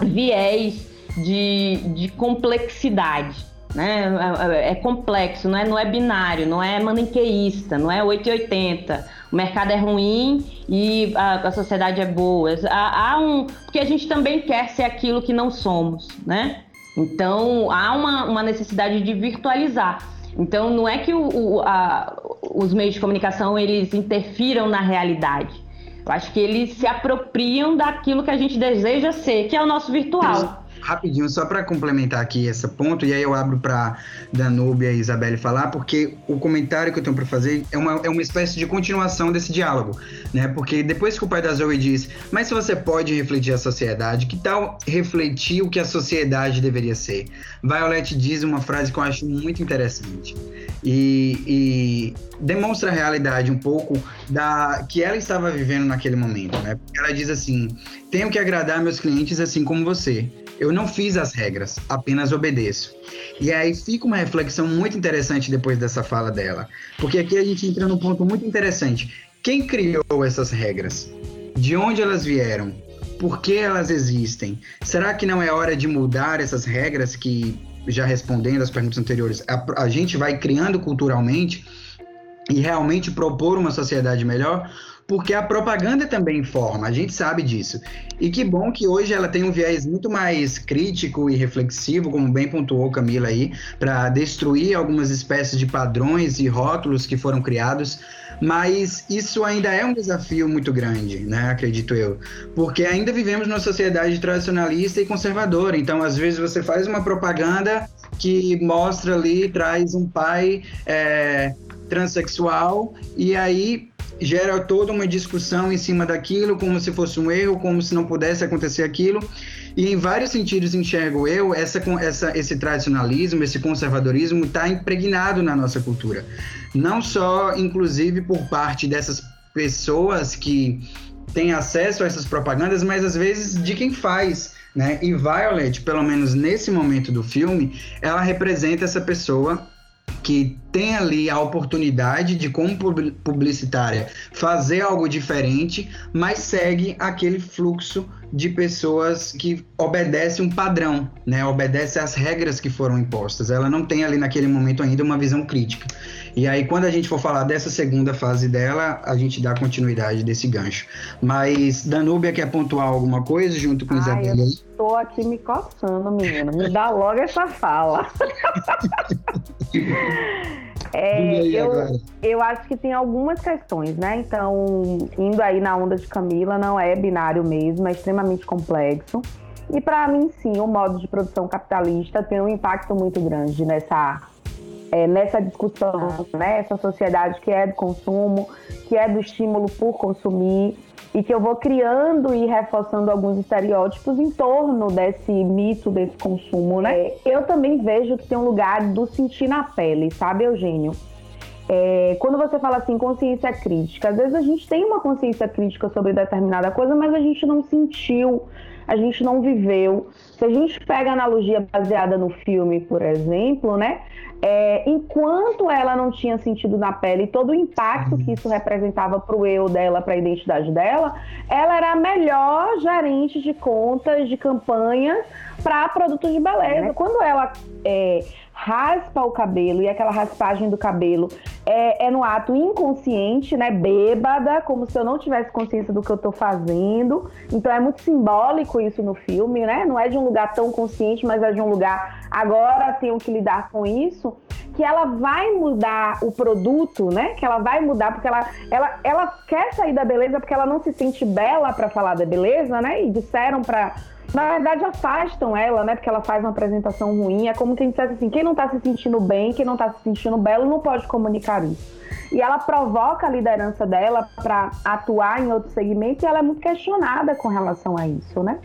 viés de, de complexidade né? É, é, complexo, não é, não é binário, não é maniqueísta, não é 880. O mercado é ruim e a, a sociedade é boa. Há, há, um. Porque a gente também quer ser aquilo que não somos, né? Então há uma, uma necessidade de virtualizar. Então não é que o, o, a, os meios de comunicação eles interfiram na realidade. Eu acho que eles se apropriam daquilo que a gente deseja ser, que é o nosso virtual rapidinho, só para complementar aqui esse ponto, e aí eu abro para Danúbia e Isabelle falar, porque o comentário que eu tenho para fazer é uma, é uma espécie de continuação desse diálogo, né? Porque depois que o pai da Zoe diz, mas se você pode refletir a sociedade, que tal refletir o que a sociedade deveria ser? Violet diz uma frase que eu acho muito interessante e, e demonstra a realidade um pouco da que ela estava vivendo naquele momento, né? Ela diz assim: tenho que agradar meus clientes assim como você. Eu não fiz as regras, apenas obedeço. E aí fica uma reflexão muito interessante depois dessa fala dela. Porque aqui a gente entra num ponto muito interessante. Quem criou essas regras? De onde elas vieram? Por que elas existem? Será que não é hora de mudar essas regras que, já respondendo às perguntas anteriores, a, a gente vai criando culturalmente e realmente propor uma sociedade melhor? porque a propaganda também informa, a gente sabe disso. E que bom que hoje ela tem um viés muito mais crítico e reflexivo, como bem pontuou Camila aí, para destruir algumas espécies de padrões e rótulos que foram criados. Mas isso ainda é um desafio muito grande, né? Acredito eu. Porque ainda vivemos numa sociedade tradicionalista e conservadora. Então, às vezes, você faz uma propaganda que mostra ali, traz um pai é, transexual, e aí gera toda uma discussão em cima daquilo, como se fosse um erro, como se não pudesse acontecer aquilo. E em vários sentidos enxergo eu essa, essa, esse tradicionalismo, esse conservadorismo está impregnado na nossa cultura. Não só, inclusive, por parte dessas pessoas que têm acesso a essas propagandas, mas às vezes de quem faz. Né? E Violet, pelo menos nesse momento do filme, ela representa essa pessoa que tem ali a oportunidade de, como publicitária, fazer algo diferente, mas segue aquele fluxo de pessoas que obedece um padrão, né? Obedece às regras que foram impostas. Ela não tem ali naquele momento ainda uma visão crítica. E aí, quando a gente for falar dessa segunda fase dela, a gente dá continuidade desse gancho. Mas Danúbia quer pontuar alguma coisa junto com Ai, Isabela? Eu tô aqui me coçando, menino. Me dá logo essa fala. É, eu, eu acho que tem algumas questões, né? Então, indo aí na onda de Camila, não é binário mesmo, é extremamente complexo. E para mim, sim, o modo de produção capitalista tem um impacto muito grande nessa, é, nessa discussão, né? Essa sociedade que é do consumo, que é do estímulo por consumir e que eu vou criando e reforçando alguns estereótipos em torno desse mito desse consumo, né? É, eu também vejo que tem um lugar do sentir na pele, sabe, Eugênio? É, quando você fala assim, consciência crítica, às vezes a gente tem uma consciência crítica sobre determinada coisa, mas a gente não sentiu, a gente não viveu. Se a gente pega a analogia baseada no filme, por exemplo, né? É, enquanto ela não tinha sentido na pele todo o impacto que isso representava para o eu dela, para a identidade dela, ela era a melhor gerente de contas, de campanhas para produtos de beleza. Quando ela é, raspa o cabelo e aquela raspagem do cabelo é, é, no ato inconsciente, né? Bêbada, como se eu não tivesse consciência do que eu tô fazendo. Então é muito simbólico isso no filme, né? Não é de um lugar tão consciente, mas é de um lugar agora tenho que lidar com isso. Que ela vai mudar o produto, né? Que ela vai mudar porque ela, ela, ela quer sair da beleza porque ela não se sente bela para falar da beleza, né? E disseram para na verdade afastam ela, né? Porque ela faz uma apresentação ruim. É como quem dissesse assim: quem não tá se sentindo bem, quem não tá se sentindo belo, não pode comunicar isso. E ela provoca a liderança dela para atuar em outro segmento e ela é muito questionada com relação a isso, né?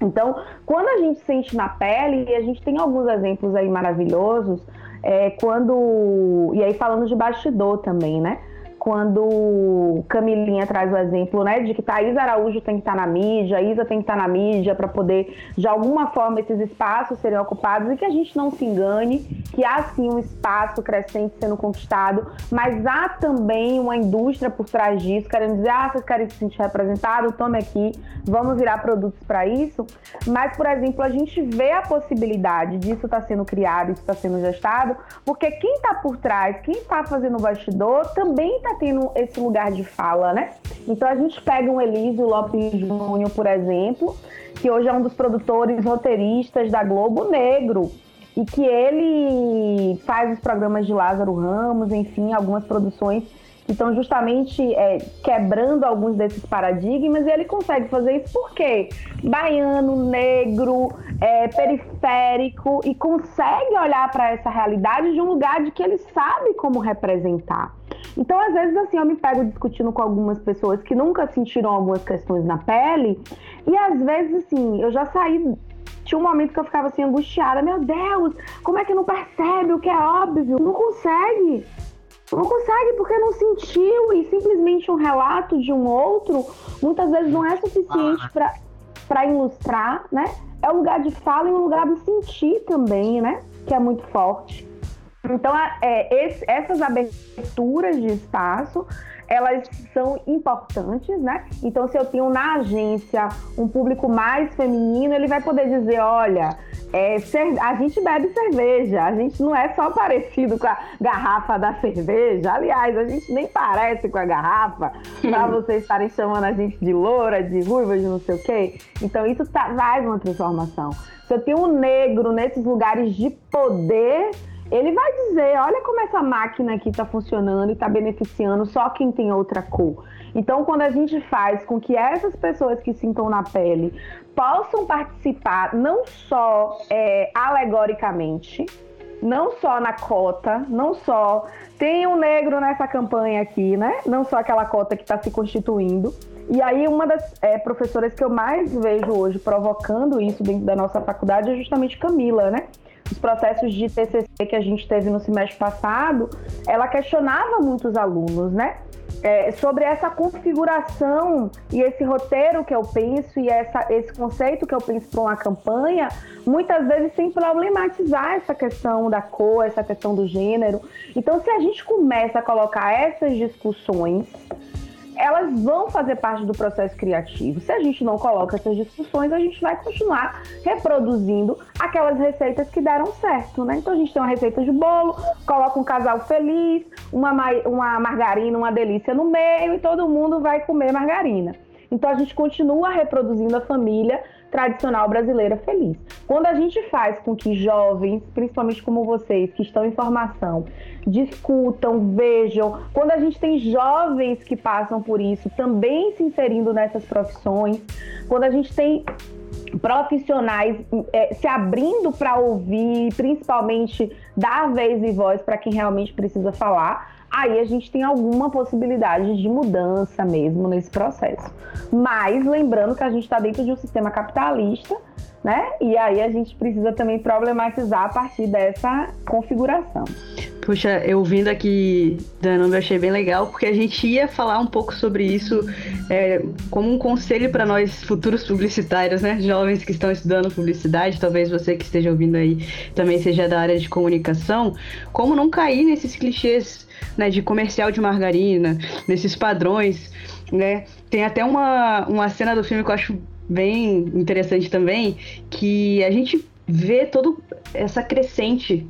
Então, quando a gente sente na pele, e a gente tem alguns exemplos aí maravilhosos, é, quando. E aí falando de bastidor também, né? Quando Camilinha traz o exemplo, né, de que Thaís Araújo tem que estar na mídia, Isa tem que estar na mídia para poder, de alguma forma, esses espaços serem ocupados e que a gente não se engane, que há sim um espaço crescente sendo conquistado, mas há também uma indústria por trás disso, querendo dizer, ah, vocês querem se sentir representados, tome aqui, vamos virar produtos para isso. Mas, por exemplo, a gente vê a possibilidade disso estar tá sendo criado, isso está sendo gestado, porque quem está por trás, quem está fazendo o bastidor, também está tendo esse lugar de fala, né? Então a gente pega um Elísio Lopes Júnior, por exemplo, que hoje é um dos produtores roteiristas da Globo Negro e que ele faz os programas de Lázaro Ramos, enfim, algumas produções que estão justamente é, quebrando alguns desses paradigmas, e ele consegue fazer isso porque baiano, negro, é, periférico, e consegue olhar para essa realidade de um lugar de que ele sabe como representar. Então, às vezes, assim, eu me pego discutindo com algumas pessoas que nunca sentiram algumas questões na pele, e às vezes, assim, eu já saí tinha um momento que eu ficava assim angustiada, meu Deus, como é que não percebe o que é óbvio? Não consegue. Não consegue porque não sentiu e simplesmente um relato de um outro muitas vezes não é suficiente ah. para ilustrar, né? É o lugar de fala e o lugar do sentir também, né? Que é muito forte. Então, é, esse, essas aberturas de espaço elas são importantes, né? Então, se eu tenho na agência um público mais feminino, ele vai poder dizer, olha, é, a gente bebe cerveja, a gente não é só parecido com a garrafa da cerveja. Aliás, a gente nem parece com a garrafa, para vocês estarem chamando a gente de loura, de ruiva, de não sei o quê. Então, isso tá, traz uma transformação. Se eu tenho um negro nesses lugares de poder ele vai dizer: olha como essa máquina aqui está funcionando e está beneficiando só quem tem outra cor. Então, quando a gente faz com que essas pessoas que sintam na pele possam participar, não só é, alegoricamente, não só na cota, não só tem um negro nessa campanha aqui, né? Não só aquela cota que está se constituindo. E aí, uma das é, professoras que eu mais vejo hoje provocando isso dentro da nossa faculdade é justamente Camila, né? Os processos de TCC que a gente teve no semestre passado, ela questionava muitos alunos, né? é, sobre essa configuração e esse roteiro que eu penso e essa, esse conceito que eu penso para uma campanha, muitas vezes sem problematizar essa questão da cor, essa questão do gênero. Então, se a gente começa a colocar essas discussões elas vão fazer parte do processo criativo. Se a gente não coloca essas discussões, a gente vai continuar reproduzindo aquelas receitas que deram certo, né? Então a gente tem uma receita de bolo, coloca um casal feliz, uma, uma margarina, uma delícia no meio e todo mundo vai comer margarina. Então a gente continua reproduzindo a família tradicional brasileira feliz. Quando a gente faz com que jovens, principalmente como vocês, que estão em formação, discutam, vejam, quando a gente tem jovens que passam por isso, também se inserindo nessas profissões, quando a gente tem profissionais é, se abrindo para ouvir, principalmente dar vez e voz para quem realmente precisa falar, aí a gente tem alguma possibilidade de mudança mesmo nesse processo. Mas lembrando que a gente está dentro de um sistema capitalista, né? E aí a gente precisa também problematizar a partir dessa configuração. Puxa, eu ouvindo aqui Dano, eu achei bem legal, porque a gente ia falar um pouco sobre isso é, como um conselho para nós futuros publicitários, né? Jovens que estão estudando publicidade, talvez você que esteja ouvindo aí também seja da área de comunicação, como não cair nesses clichês né, de comercial de margarina, nesses padrões, né? Tem até uma, uma cena do filme que eu acho bem interessante também, que a gente vê toda essa crescente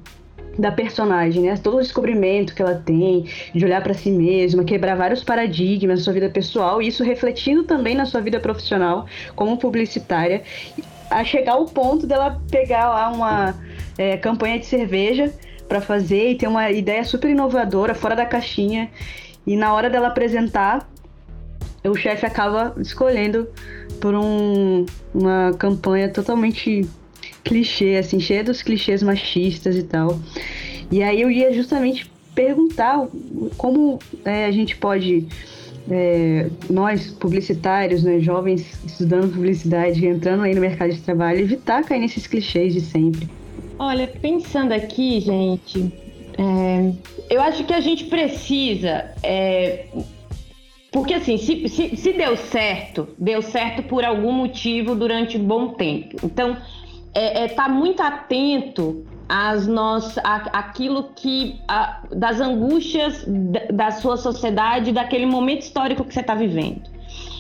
da personagem, né? Todo o descobrimento que ela tem, de olhar para si mesma, quebrar vários paradigmas na sua vida pessoal e isso refletindo também na sua vida profissional como publicitária, a chegar ao ponto dela pegar lá uma é, campanha de cerveja para fazer e ter uma ideia super inovadora, fora da caixinha. E na hora dela apresentar, o chefe acaba escolhendo por um, uma campanha totalmente clichê, assim, cheia dos clichês machistas e tal. E aí eu ia justamente perguntar como é, a gente pode, é, nós publicitários, né, jovens estudando publicidade, entrando aí no mercado de trabalho, evitar cair nesses clichês de sempre. Olha, pensando aqui, gente, é, eu acho que a gente precisa. É, porque assim, se, se, se, deu certo, deu certo por algum motivo durante um bom tempo. Então, é, é tá muito atento às nossas, aquilo que a, das angústias da, da sua sociedade, daquele momento histórico que você está vivendo.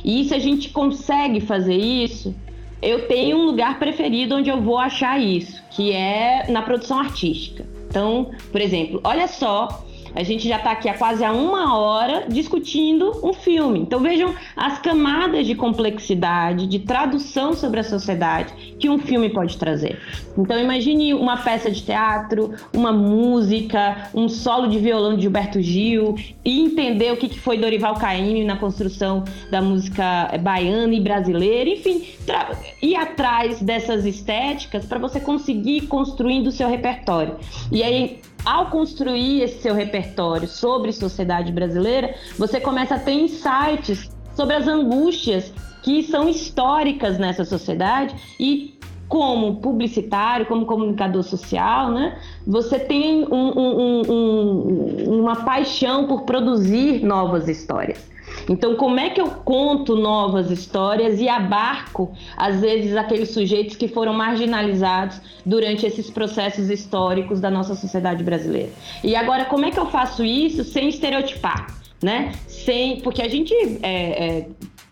E se a gente consegue fazer isso, eu tenho um lugar preferido onde eu vou achar isso, que é na produção artística. Então, por exemplo, olha só a gente já está aqui há quase a uma hora discutindo um filme. Então vejam as camadas de complexidade, de tradução sobre a sociedade que um filme pode trazer. Então imagine uma peça de teatro, uma música, um solo de violão de Gilberto Gil e entender o que foi Dorival Caymmi na construção da música baiana e brasileira, enfim, ir atrás dessas estéticas para você conseguir construindo o seu repertório. E aí ao construir esse seu repertório sobre sociedade brasileira, você começa a ter insights sobre as angústias que são históricas nessa sociedade e como publicitário, como comunicador social, né? Você tem um, um, um, uma paixão por produzir novas histórias. Então, como é que eu conto novas histórias e abarco, às vezes, aqueles sujeitos que foram marginalizados durante esses processos históricos da nossa sociedade brasileira? E agora, como é que eu faço isso sem estereotipar? Né? Sem, porque a gente é, é,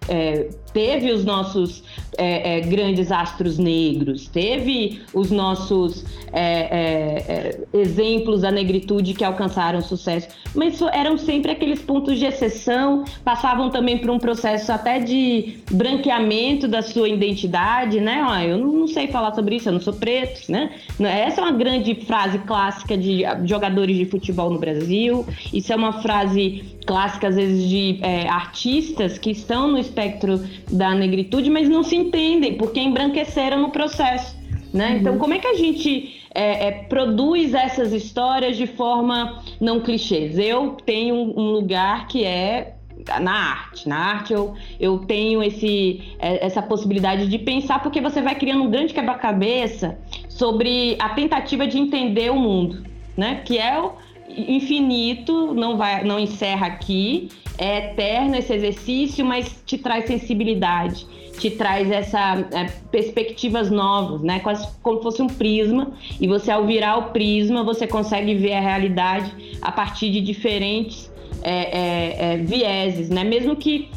é, teve os nossos é, é, grandes astros negros, teve os nossos é, é, é, exemplos da negritude que alcançaram sucesso, mas eram sempre aqueles pontos de exceção, passavam também por um processo até de branqueamento da sua identidade, né? Ah, eu não, sei falar sobre isso, eu não sou preto, né? Essa é uma grande frase clássica de jogadores de futebol no Brasil, isso é uma frase clássica, às vezes, de artistas que estão no espectro da negritude, mas não se entendem porque embranqueceram no processo. Né? Uhum. Então, como é que a gente é, é, produz essas histórias de forma não clichês. Eu tenho um lugar que é na arte. Na arte eu, eu tenho esse, é, essa possibilidade de pensar, porque você vai criando um grande quebra-cabeça sobre a tentativa de entender o mundo, né? Que é o infinito, não, vai, não encerra aqui, é eterno esse exercício, mas te traz sensibilidade, te traz essa é, perspectivas novas, né? Quase como fosse um prisma. E você, ao virar o prisma, você consegue ver a realidade a partir de diferentes é, é, é, vieses, né? Mesmo que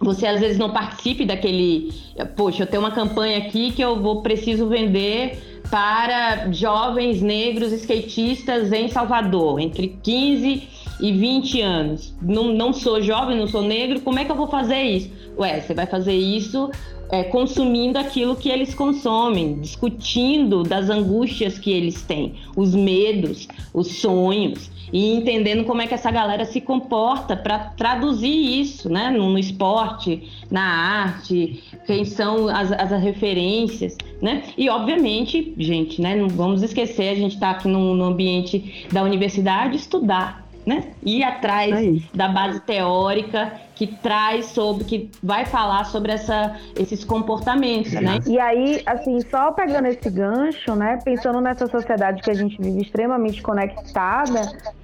você às vezes não participe daquele, poxa, eu tenho uma campanha aqui que eu vou preciso vender para jovens negros skatistas em Salvador, entre 15 e 20 anos. Não, não sou jovem, não sou negro, como é que eu vou fazer isso? Ué, você vai fazer isso é, consumindo aquilo que eles consomem, discutindo das angústias que eles têm, os medos, os sonhos e entendendo como é que essa galera se comporta para traduzir isso, né, no, no, esporte, na arte, quem são as, as, referências, né? E obviamente, gente, né, não vamos esquecer, a gente está aqui no, no ambiente da universidade estudar, né? Ir atrás Aí. da base teórica que traz sobre, que vai falar sobre essa, esses comportamentos, né? E aí, assim, só pegando esse gancho, né? Pensando nessa sociedade que a gente vive extremamente conectada,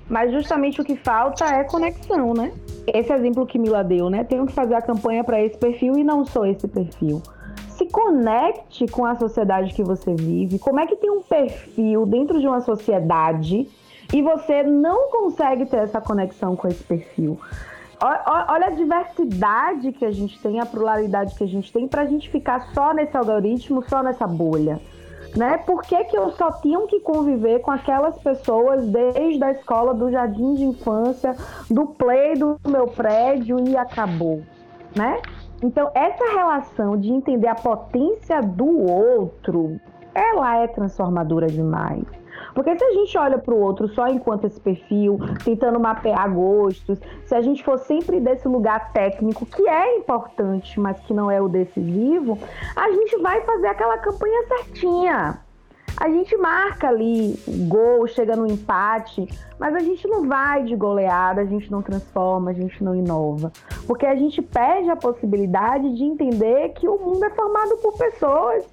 mas justamente o que falta é conexão, né? Esse exemplo que Mila deu, né? Tenho que fazer a campanha para esse perfil e não sou esse perfil. Se conecte com a sociedade que você vive. Como é que tem um perfil dentro de uma sociedade e você não consegue ter essa conexão com esse perfil. Olha a diversidade que a gente tem, a pluralidade que a gente tem, para a gente ficar só nesse algoritmo, só nessa bolha. Né? Por que, que eu só tinha que conviver com aquelas pessoas desde a escola, do jardim de infância, do play do meu prédio e acabou? Né? Então, essa relação de entender a potência do outro, ela é transformadora demais. Porque se a gente olha para o outro só enquanto esse perfil, tentando mapear gostos, se a gente for sempre desse lugar técnico, que é importante, mas que não é o decisivo, a gente vai fazer aquela campanha certinha. A gente marca ali gol, chega no empate, mas a gente não vai de goleada, a gente não transforma, a gente não inova. Porque a gente perde a possibilidade de entender que o mundo é formado por pessoas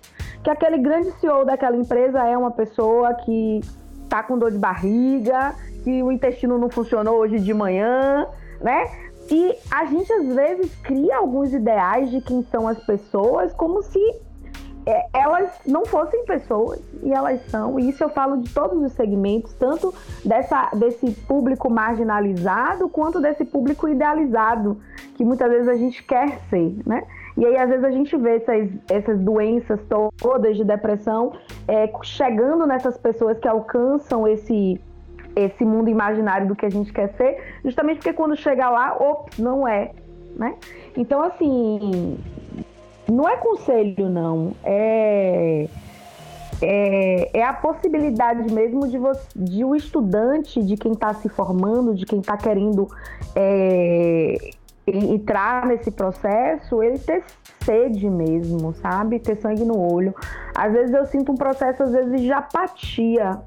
que aquele grande CEO daquela empresa é uma pessoa que tá com dor de barriga, que o intestino não funcionou hoje de manhã, né? E a gente às vezes cria alguns ideais de quem são as pessoas como se é, elas não fossem pessoas e elas são. E isso eu falo de todos os segmentos, tanto dessa, desse público marginalizado quanto desse público idealizado, que muitas vezes a gente quer ser, né? E aí, às vezes, a gente vê essas, essas doenças todas de depressão é, chegando nessas pessoas que alcançam esse, esse mundo imaginário do que a gente quer ser, justamente porque quando chega lá, ops, não é. Né? Então, assim, não é conselho, não. É, é, é a possibilidade mesmo de, você, de o estudante, de quem está se formando, de quem está querendo é, entrar nesse processo, ele ter sede mesmo, sabe? Ter sangue no olho. Às vezes eu sinto um processo, às vezes, de apatia.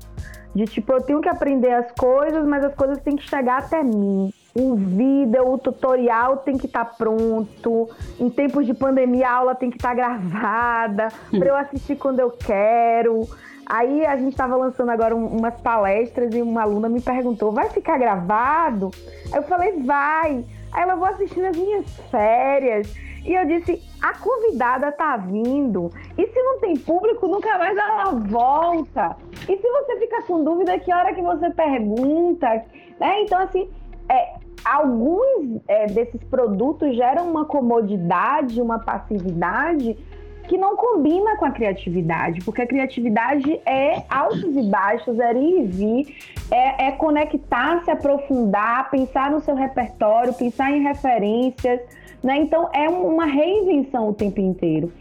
De tipo, eu tenho que aprender as coisas, mas as coisas têm que chegar até mim. O vídeo, o tutorial tem que estar tá pronto. Em tempos de pandemia, a aula tem que estar tá gravada para eu assistir quando eu quero. Aí a gente estava lançando agora um, umas palestras e uma aluna me perguntou: vai ficar gravado? Aí eu falei: vai. Aí ela vou assistir nas minhas férias. E eu disse: a convidada tá vindo. E se não tem público, nunca mais ela volta. E se você fica com dúvida, que hora que você pergunta? Né? Então, assim, é, alguns é, desses produtos geram uma comodidade, uma passividade que não combina com a criatividade, porque a criatividade é altos e baixos, é ir e vir, é, é conectar, se aprofundar, pensar no seu repertório, pensar em referências, né? Então é uma reinvenção o tempo inteiro.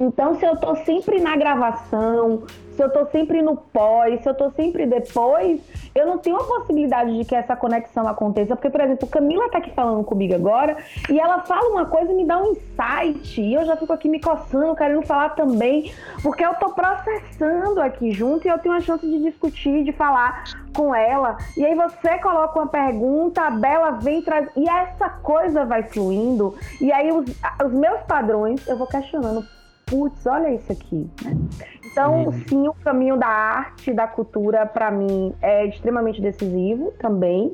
Então, se eu estou sempre na gravação, se eu estou sempre no pós, se eu estou sempre depois, eu não tenho a possibilidade de que essa conexão aconteça. Porque, por exemplo, Camila tá aqui falando comigo agora e ela fala uma coisa e me dá um insight. E eu já fico aqui me coçando, querendo falar também, porque eu tô processando aqui junto e eu tenho a chance de discutir, de falar com ela. E aí você coloca uma pergunta, a Bela vem traz e essa coisa vai fluindo. E aí os, os meus padrões, eu vou questionando putz, olha isso aqui. Então, uhum. sim, o caminho da arte, da cultura, para mim, é extremamente decisivo também.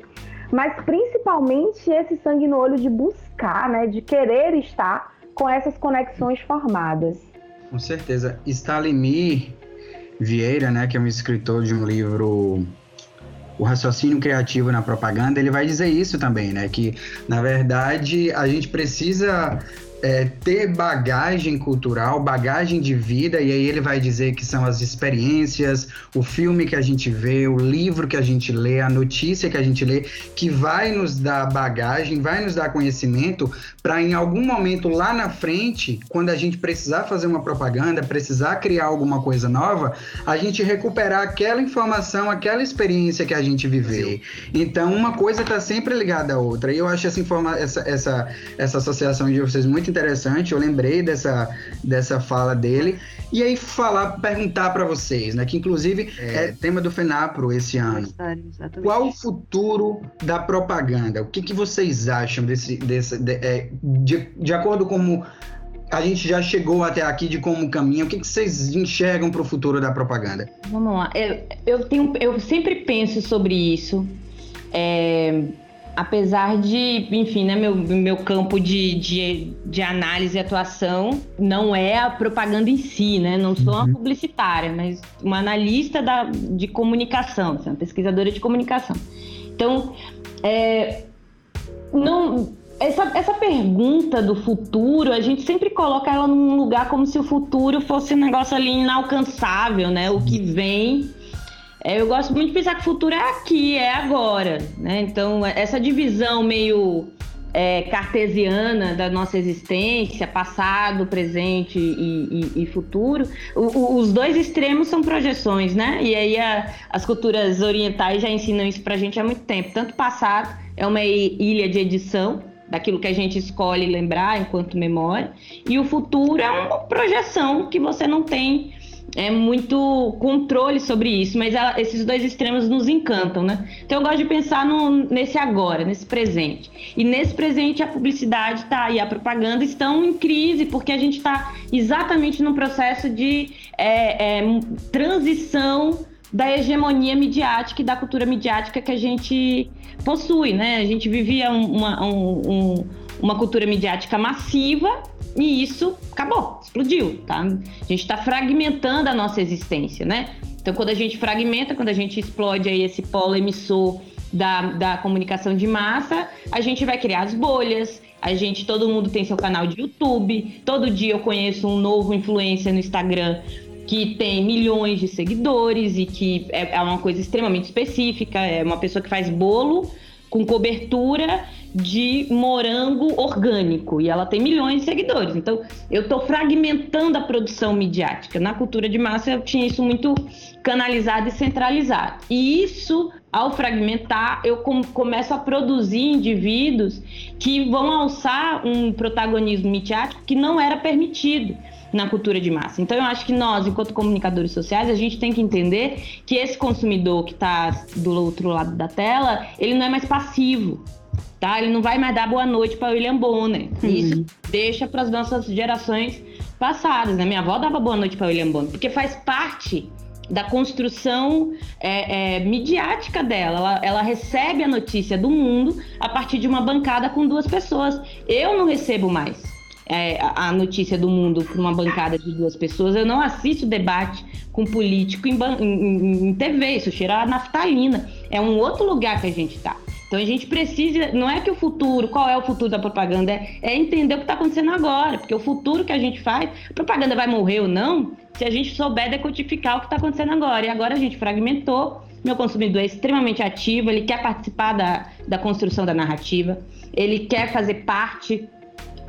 Mas principalmente esse sangue no olho de buscar, né? De querer estar com essas conexões formadas. Com certeza. Stalimir Vieira, né, que é um escritor de um livro o raciocínio criativo na propaganda, ele vai dizer isso também, né? Que, na verdade, a gente precisa é, ter bagagem cultural, bagagem de vida, e aí ele vai dizer que são as experiências, o filme que a gente vê, o livro que a gente lê, a notícia que a gente lê, que vai nos dar bagagem, vai nos dar conhecimento para em algum momento lá na frente, quando a gente precisar fazer uma propaganda, precisar criar alguma coisa nova, a gente recuperar aquela informação, aquela experiência que a gente viveu. Então, uma coisa está sempre ligada à outra. E eu acho essa, essa, essa, essa associação de vocês muito muito interessante. Eu lembrei dessa, dessa fala dele. E aí falar, perguntar para vocês, né? Que inclusive é, é tema do FENAPRO esse ano. Exatamente. Qual o futuro da propaganda? O que, que vocês acham desse, desse de, é, de, de acordo com a gente já chegou até aqui de como caminha. O que, que vocês enxergam para o futuro da propaganda? Vamos lá. Eu, eu, tenho, eu sempre penso sobre isso. É, apesar de, enfim, né, meu, meu campo de, de, de, análise e atuação não é a propaganda em si, né? Não sou uma uhum. publicitária, mas uma analista da, de comunicação, assim, uma pesquisadora de comunicação. Então, é, não, essa, essa pergunta do futuro, a gente sempre coloca ela num lugar como se o futuro fosse um negócio ali inalcançável, né? O que vem é, eu gosto muito de pensar que o futuro é aqui, é agora, né? Então, essa divisão meio é, cartesiana da nossa existência, passado, presente e, e, e futuro, o, o, os dois extremos são projeções, né? E aí a, as culturas orientais já ensinam isso pra gente há muito tempo. Tanto passado é uma ilha de edição, daquilo que a gente escolhe lembrar enquanto memória, e o futuro é uma projeção que você não tem é muito controle sobre isso, mas ela, esses dois extremos nos encantam, né? Então eu gosto de pensar no, nesse agora, nesse presente. E nesse presente a publicidade tá, e a propaganda estão em crise, porque a gente está exatamente num processo de é, é, transição da hegemonia midiática e da cultura midiática que a gente possui, né? A gente vivia uma, um, um, uma cultura midiática massiva e isso acabou, explodiu, tá? A gente está fragmentando a nossa existência, né? Então, quando a gente fragmenta, quando a gente explode aí esse polo emissor da, da comunicação de massa, a gente vai criar as bolhas, a gente, todo mundo tem seu canal de YouTube, todo dia eu conheço um novo influencer no Instagram que tem milhões de seguidores e que é, é uma coisa extremamente específica, é uma pessoa que faz bolo com cobertura de morango orgânico e ela tem milhões de seguidores. Então, eu estou fragmentando a produção midiática. Na cultura de massa, eu tinha isso muito canalizado e centralizado. E isso, ao fragmentar, eu com, começo a produzir indivíduos que vão alçar um protagonismo midiático que não era permitido na cultura de massa. Então eu acho que nós, enquanto comunicadores sociais, a gente tem que entender que esse consumidor que está do outro lado da tela, ele não é mais passivo tá? Ele não vai mais dar boa noite para William Bonner. Uhum. Isso deixa para as nossas gerações passadas, né? Minha avó dava boa noite para William Bonner, porque faz parte da construção é, é, midiática dela. Ela, ela, recebe a notícia do mundo a partir de uma bancada com duas pessoas. Eu não recebo mais é, a notícia do mundo por uma bancada de duas pessoas. Eu não assisto debate com político em, em, em TV. Isso cheira a naftalina. É um outro lugar que a gente está. Então a gente precisa, não é que o futuro, qual é o futuro da propaganda, é, é entender o que está acontecendo agora, porque o futuro que a gente faz, a propaganda vai morrer ou não, se a gente souber decodificar o que está acontecendo agora. E agora a gente fragmentou, meu consumidor é extremamente ativo, ele quer participar da, da construção da narrativa, ele quer fazer parte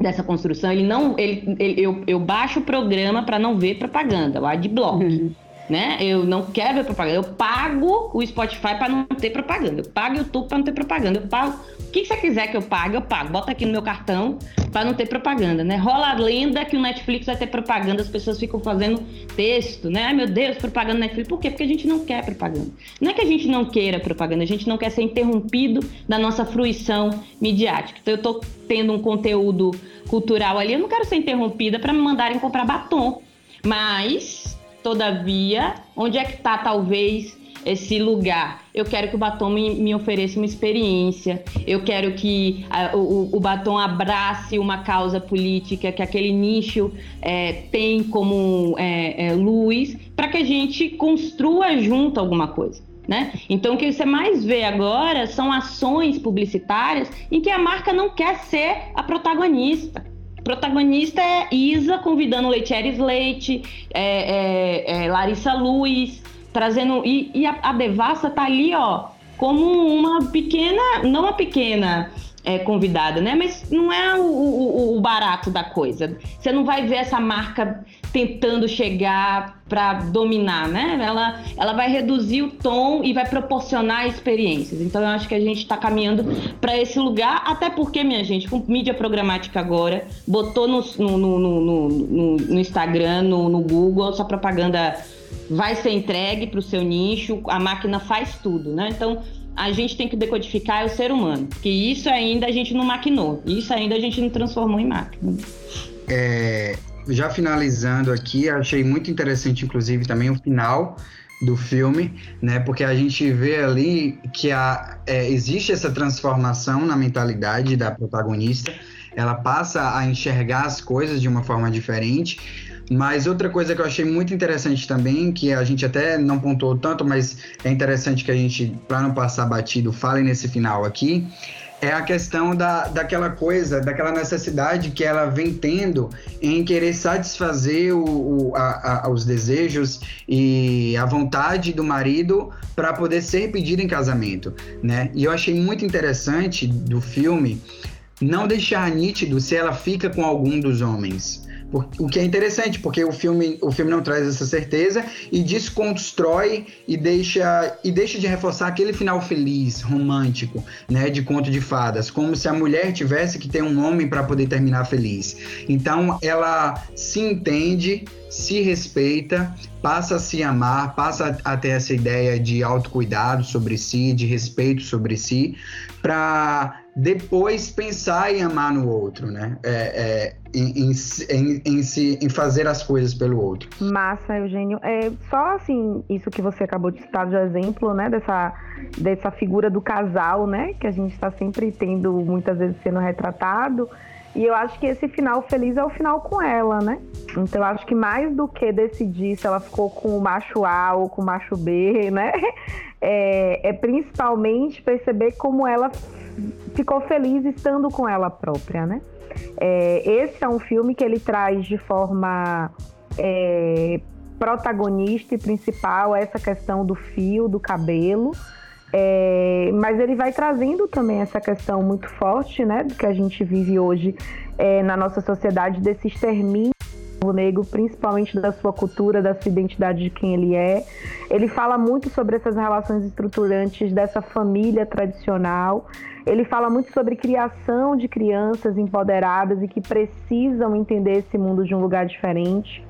dessa construção, ele não, ele, ele eu, eu baixo o programa para não ver propaganda, o adblock. Uhum. Né? Eu não quero ver propaganda. Eu pago o Spotify para não ter propaganda. Eu pago o YouTube para não ter propaganda. Eu pago o que você quiser que eu pague, eu pago. Bota aqui no meu cartão para não ter propaganda, né? Rola a lenda que o Netflix vai ter propaganda, as pessoas ficam fazendo texto, né? Ai meu Deus, propaganda no Netflix. Por quê? Porque a gente não quer propaganda. Não é que a gente não queira propaganda, a gente não quer ser interrompido da nossa fruição midiática. Então eu tô tendo um conteúdo cultural ali, eu não quero ser interrompida para me mandarem comprar batom. Mas, todavia, onde é que tá talvez esse lugar. Eu quero que o batom me, me ofereça uma experiência. Eu quero que a, o, o, batom abrace uma causa política que aquele nicho é, tem como é, é, luz, para que a gente construa junto alguma coisa. Né? Então, o que você mais vê agora são ações publicitárias em que a marca não quer ser a protagonista. Protagonista é Isa convidando Leitieres Leite, é, é, é, Larissa Luz, trazendo. E, e a, a Devassa tá ali, ó, como uma pequena. Não uma pequena é, convidada, né? Mas não é o, o, o, barato da coisa. Você não vai ver essa marca tentando chegar para dominar, né? Ela, ela vai reduzir o tom e vai proporcionar experiências. Então eu acho que a gente está caminhando para esse lugar, até porque, minha gente, com mídia programática agora, botou no, no, no, no, no Instagram, no, no Google, sua propaganda vai ser entregue para o seu nicho, a máquina faz tudo, né? Então a gente tem que decodificar é o ser humano, que isso ainda a gente não maquinou, isso ainda a gente não transformou em máquina. É, já finalizando aqui, achei muito interessante, inclusive, também o final do filme, né? Porque a gente vê ali que a, é, existe essa transformação na mentalidade da protagonista. Ela passa a enxergar as coisas de uma forma diferente mas outra coisa que eu achei muito interessante também, que a gente até não pontuou tanto, mas é interessante que a gente, para não passar batido, fale nesse final aqui, é a questão da, daquela coisa, daquela necessidade que ela vem tendo em querer satisfazer o, o a, a, os desejos e a vontade do marido para poder ser pedido em casamento, né? E eu achei muito interessante do filme não deixar nítido se ela fica com algum dos homens o que é interessante, porque o filme, o filme não traz essa certeza e desconstrói e deixa, e deixa de reforçar aquele final feliz, romântico, né, de conto de fadas, como se a mulher tivesse que ter um homem para poder terminar feliz. Então ela se entende, se respeita, passa a se amar, passa a ter essa ideia de autocuidado sobre si, de respeito sobre si, para depois pensar em amar no outro, né? É, é, em, em, em, em fazer as coisas pelo outro. Massa, Eugênio. É, só assim, isso que você acabou de citar de exemplo, né? Dessa, dessa figura do casal, né? Que a gente está sempre tendo, muitas vezes sendo retratado. E eu acho que esse final feliz é o final com ela, né? Então eu acho que mais do que decidir se ela ficou com o macho A ou com o macho B, né? É, é principalmente perceber como ela ficou feliz estando com ela própria, né? É, esse é um filme que ele traz de forma é, protagonista e principal essa questão do fio, do cabelo, é, mas ele vai trazendo também essa questão muito forte, né, do que a gente vive hoje é, na nossa sociedade desse extermínio negro, principalmente da sua cultura, da sua identidade de quem ele é. Ele fala muito sobre essas relações estruturantes dessa família tradicional. Ele fala muito sobre criação de crianças empoderadas e que precisam entender esse mundo de um lugar diferente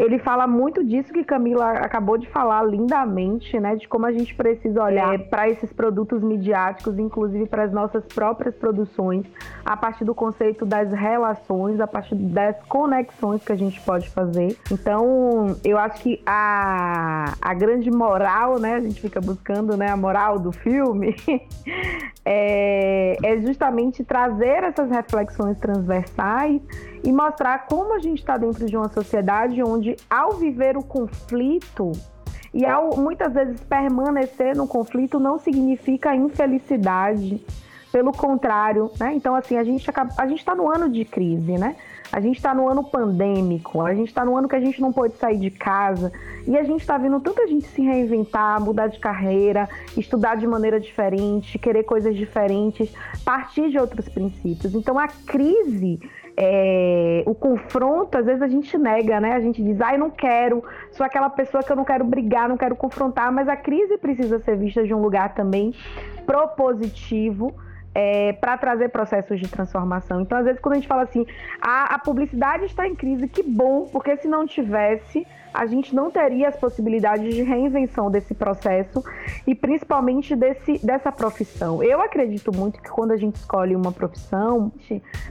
ele fala muito disso que Camila acabou de falar lindamente, né? De como a gente precisa olhar para esses produtos midiáticos, inclusive para as nossas próprias produções, a partir do conceito das relações, a partir das conexões que a gente pode fazer. Então, eu acho que a, a grande moral, né? A gente fica buscando né, a moral do filme, é, é justamente trazer essas reflexões transversais e mostrar como a gente está dentro de uma sociedade onde, ao viver o conflito e ao muitas vezes permanecer no conflito, não significa infelicidade. Pelo contrário, né? Então, assim, a gente a gente está no ano de crise, né? A gente está no ano pandêmico, a gente está no ano que a gente não pode sair de casa e a gente está vendo tanta gente se reinventar, mudar de carreira, estudar de maneira diferente, querer coisas diferentes, partir de outros princípios. Então, a crise é, o confronto, às vezes a gente nega, né? A gente diz, ah, eu não quero, sou aquela pessoa que eu não quero brigar, não quero confrontar, mas a crise precisa ser vista de um lugar também propositivo. É, para trazer processos de transformação. Então, às vezes, quando a gente fala assim, a, a publicidade está em crise, que bom, porque se não tivesse, a gente não teria as possibilidades de reinvenção desse processo e principalmente desse, dessa profissão. Eu acredito muito que quando a gente escolhe uma profissão,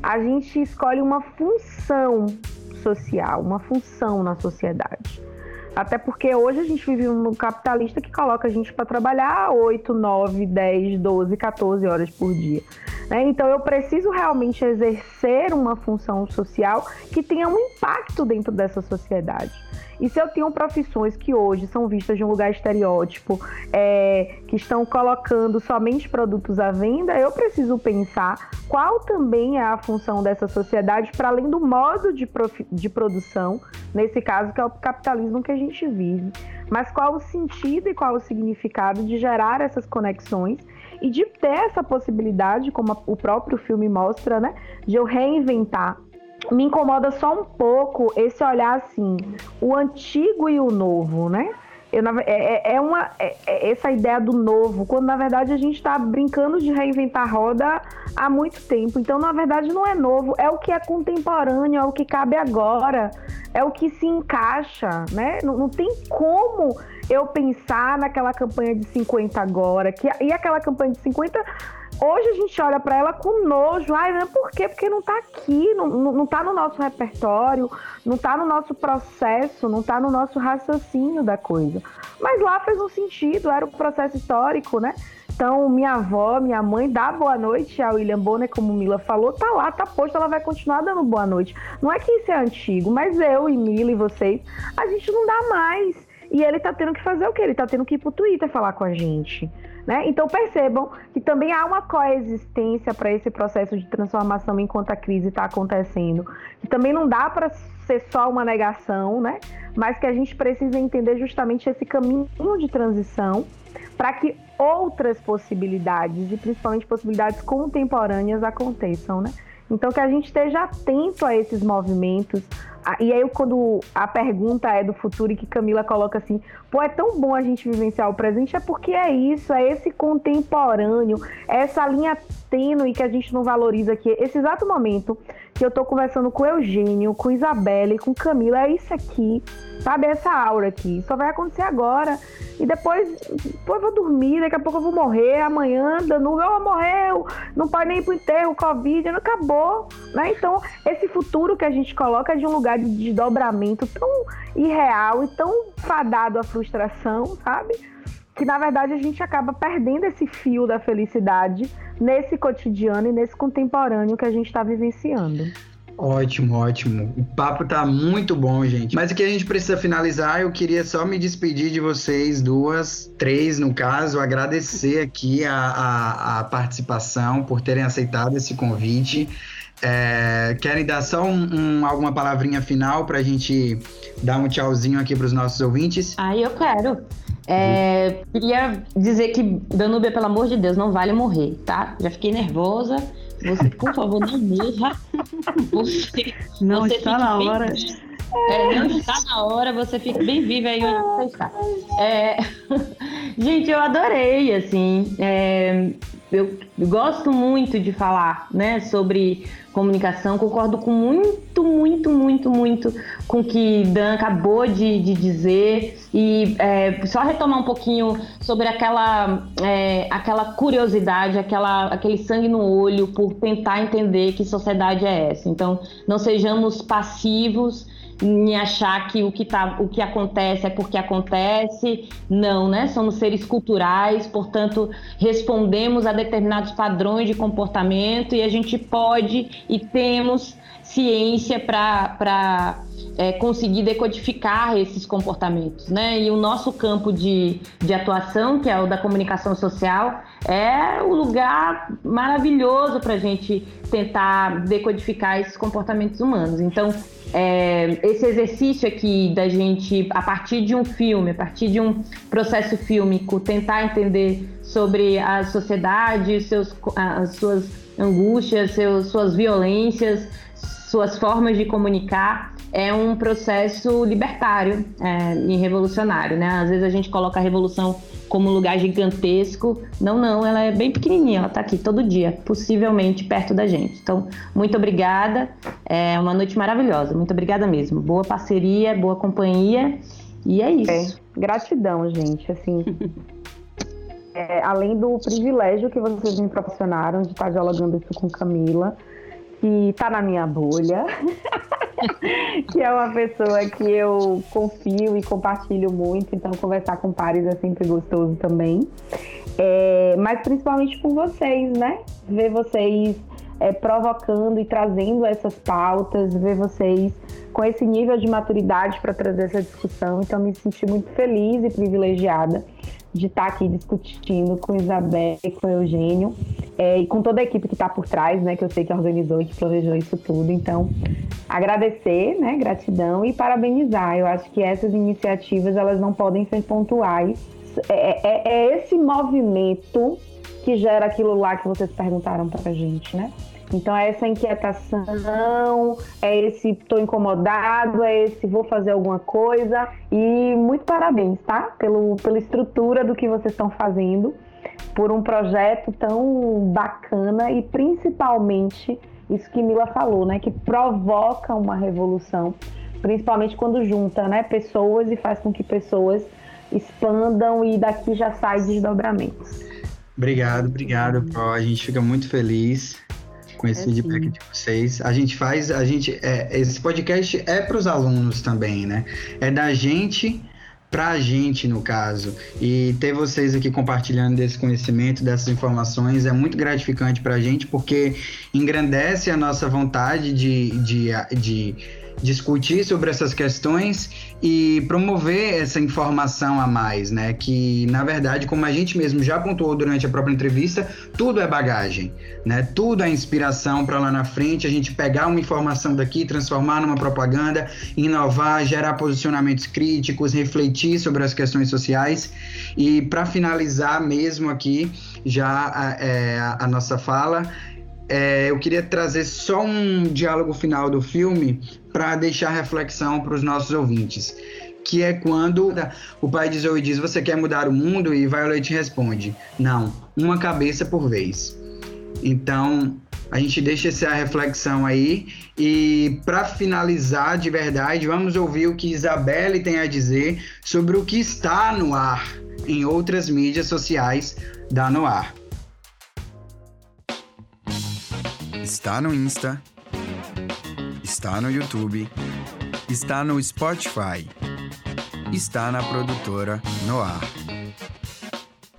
a gente escolhe uma função social, uma função na sociedade. Até porque hoje a gente vive um capitalista que coloca a gente para trabalhar 8, 9, 10, 12, 14 horas por dia. Né? Então eu preciso realmente exercer uma função social que tenha um impacto dentro dessa sociedade. E se eu tenho profissões que hoje são vistas de um lugar estereótipo, é, que estão colocando somente produtos à venda, eu preciso pensar qual também é a função dessa sociedade para além do modo de, de produção, nesse caso que é o capitalismo que a gente vive, mas qual o sentido e qual o significado de gerar essas conexões e de ter essa possibilidade, como o próprio filme mostra, né, de eu reinventar me incomoda só um pouco esse olhar assim, o antigo e o novo, né? Eu, é, é, é uma é, é, essa ideia do novo, quando na verdade a gente está brincando de reinventar a roda há muito tempo. Então, na verdade, não é novo, é o que é contemporâneo, é o que cabe agora, é o que se encaixa, né? Não, não tem como eu pensar naquela campanha de 50 agora, que, e aquela campanha de 50 Hoje a gente olha para ela com nojo. Ai, não, por quê? Porque não está aqui, não, não tá no nosso repertório, não está no nosso processo, não está no nosso raciocínio da coisa. Mas lá fez um sentido, era um processo histórico, né? Então, minha avó, minha mãe dá boa noite a William Bonner, como Mila falou, tá lá, tá posto, ela vai continuar dando boa noite. Não é que isso é antigo, mas eu e Mila e vocês, a gente não dá mais. E ele tá tendo que fazer o quê? Ele tá tendo que ir pro Twitter falar com a gente. Né? Então percebam que também há uma coexistência para esse processo de transformação enquanto a crise está acontecendo. Que também não dá para ser só uma negação, né? mas que a gente precisa entender justamente esse caminho de transição para que outras possibilidades, e principalmente possibilidades contemporâneas, aconteçam. Né? Então, que a gente esteja atento a esses movimentos, e aí, quando a pergunta é do futuro e que Camila coloca assim, pô, é tão bom a gente vivenciar o presente, é porque é isso, é esse contemporâneo, é essa linha tênue que a gente não valoriza aqui. Esse exato momento que eu tô conversando com Eugênio, com Isabelle, com Camila, é isso aqui, sabe? Essa aura aqui. Só vai acontecer agora. E depois, depois eu vou dormir, daqui a pouco eu vou morrer, amanhã, Danúbio, oh, morreu, não pode nem ir pro enterro, Covid, não acabou, né? Então, esse futuro que a gente coloca de um lugar de desdobramento tão irreal e tão fadado à frustração, sabe? Que na verdade a gente acaba perdendo esse fio da felicidade nesse cotidiano e nesse contemporâneo que a gente está vivenciando. Ótimo, ótimo. O papo tá muito bom, gente. Mas o que a gente precisa finalizar, eu queria só me despedir de vocês, duas, três no caso, agradecer aqui a, a, a participação, por terem aceitado esse convite. É, querem dar só um, um, alguma palavrinha final para a gente dar um tchauzinho aqui para os nossos ouvintes? Ah, eu quero. É, queria dizer que Danúbia, pelo amor de Deus, não vale morrer, tá? Já fiquei nervosa. Você, por favor, não morra. Você, não você está na hora. É, não está na hora, você fica bem viva aí onde você está. É... Gente, eu adorei, assim. É... Eu gosto muito de falar, né, sobre comunicação. Concordo com muito, muito, muito, muito com o que Dan acabou de, de dizer. E é, só retomar um pouquinho sobre aquela, é, aquela curiosidade, aquela, aquele sangue no olho por tentar entender que sociedade é essa. Então, não sejamos passivos em achar que o que, tá, o que acontece é porque acontece. Não, né? Somos seres culturais, portanto, respondemos a determinados padrões de comportamento e a gente pode e temos ciência para é, conseguir decodificar esses comportamentos, né? E o nosso campo de, de atuação, que é o da comunicação social, é o lugar maravilhoso para a gente tentar decodificar esses comportamentos humanos. Então, é, esse exercício aqui da gente, a partir de um filme, a partir de um processo fílmico, tentar entender sobre a sociedade, seus, as suas angústias, seus, suas violências, suas formas de comunicar é um processo libertário é, e revolucionário, né? Às vezes a gente coloca a revolução como um lugar gigantesco. Não, não, ela é bem pequenininha, ela está aqui todo dia, possivelmente perto da gente. Então, muito obrigada. É uma noite maravilhosa. Muito obrigada mesmo. Boa parceria, boa companhia. E é isso. É, gratidão, gente. Assim, é, além do privilégio que vocês me proporcionaram de estar dialogando isso com Camila, que está na minha bolha. que é uma pessoa que eu confio e compartilho muito, então conversar com pares é sempre gostoso também. É, mas principalmente com vocês, né? Ver vocês é, provocando e trazendo essas pautas, ver vocês com esse nível de maturidade para trazer essa discussão. Então, me senti muito feliz e privilegiada de estar aqui discutindo com Isabel e com Eugênio é, e com toda a equipe que está por trás, né, que eu sei que organizou e que planejou isso tudo. Então, agradecer, né, gratidão e parabenizar. Eu acho que essas iniciativas elas não podem ser pontuais. É, é, é esse movimento que gera aquilo lá que vocês perguntaram para a gente, né? Então é essa inquietação, é esse tô incomodado, é esse vou fazer alguma coisa. E muito parabéns, tá? Pelo, pela estrutura do que vocês estão fazendo, por um projeto tão bacana e principalmente isso que Mila falou, né? Que provoca uma revolução, principalmente quando junta né, pessoas e faz com que pessoas expandam e daqui já sai desdobramentos. Obrigado, obrigado, Pro. A gente fica muito feliz com esse é feedback sim. de vocês. A gente faz, a gente, é, esse podcast é para os alunos também, né? É da gente para a gente, no caso. E ter vocês aqui compartilhando desse conhecimento, dessas informações, é muito gratificante para a gente, porque engrandece a nossa vontade de, de, de discutir sobre essas questões e promover essa informação a mais, né? Que na verdade, como a gente mesmo já pontuou durante a própria entrevista, tudo é bagagem, né? Tudo é inspiração para lá na frente a gente pegar uma informação daqui, transformar numa propaganda, inovar, gerar posicionamentos críticos, refletir sobre as questões sociais. E para finalizar mesmo aqui já a, é, a nossa fala, é, eu queria trazer só um diálogo final do filme para deixar reflexão para os nossos ouvintes. Que é quando o pai de Zoe diz: Você quer mudar o mundo? E Violet responde: Não, uma cabeça por vez. Então, a gente deixa essa reflexão aí. E para finalizar de verdade, vamos ouvir o que Isabelle tem a dizer sobre o que está no ar em outras mídias sociais da Noir. Está no Insta, está no YouTube, está no Spotify, está na produtora Noir.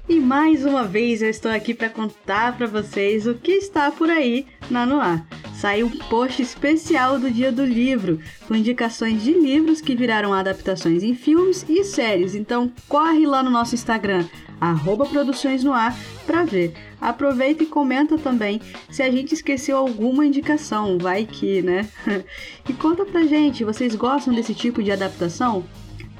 E mais uma vez eu estou aqui para contar para vocês o que está por aí na Noir. Saiu um post especial do Dia do Livro, com indicações de livros que viraram adaptações em filmes e séries. Então corre lá no nosso Instagram, arroba Produções no Ar, para ver. Aproveita e comenta também se a gente esqueceu alguma indicação, vai que, né? e conta pra gente, vocês gostam desse tipo de adaptação?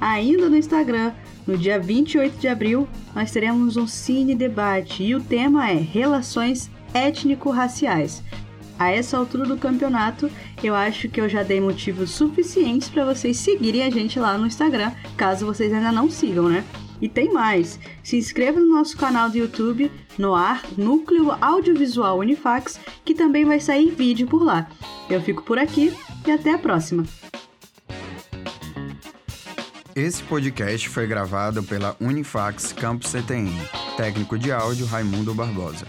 Ainda no Instagram, no dia 28 de abril, nós teremos um cine debate e o tema é Relações étnico-raciais. A essa altura do campeonato, eu acho que eu já dei motivos suficientes para vocês seguirem a gente lá no Instagram, caso vocês ainda não sigam, né? E tem mais! Se inscreva no nosso canal do YouTube, no ar Núcleo Audiovisual Unifax, que também vai sair vídeo por lá. Eu fico por aqui e até a próxima! Esse podcast foi gravado pela Unifax Campus CTN. Técnico de áudio Raimundo Barbosa.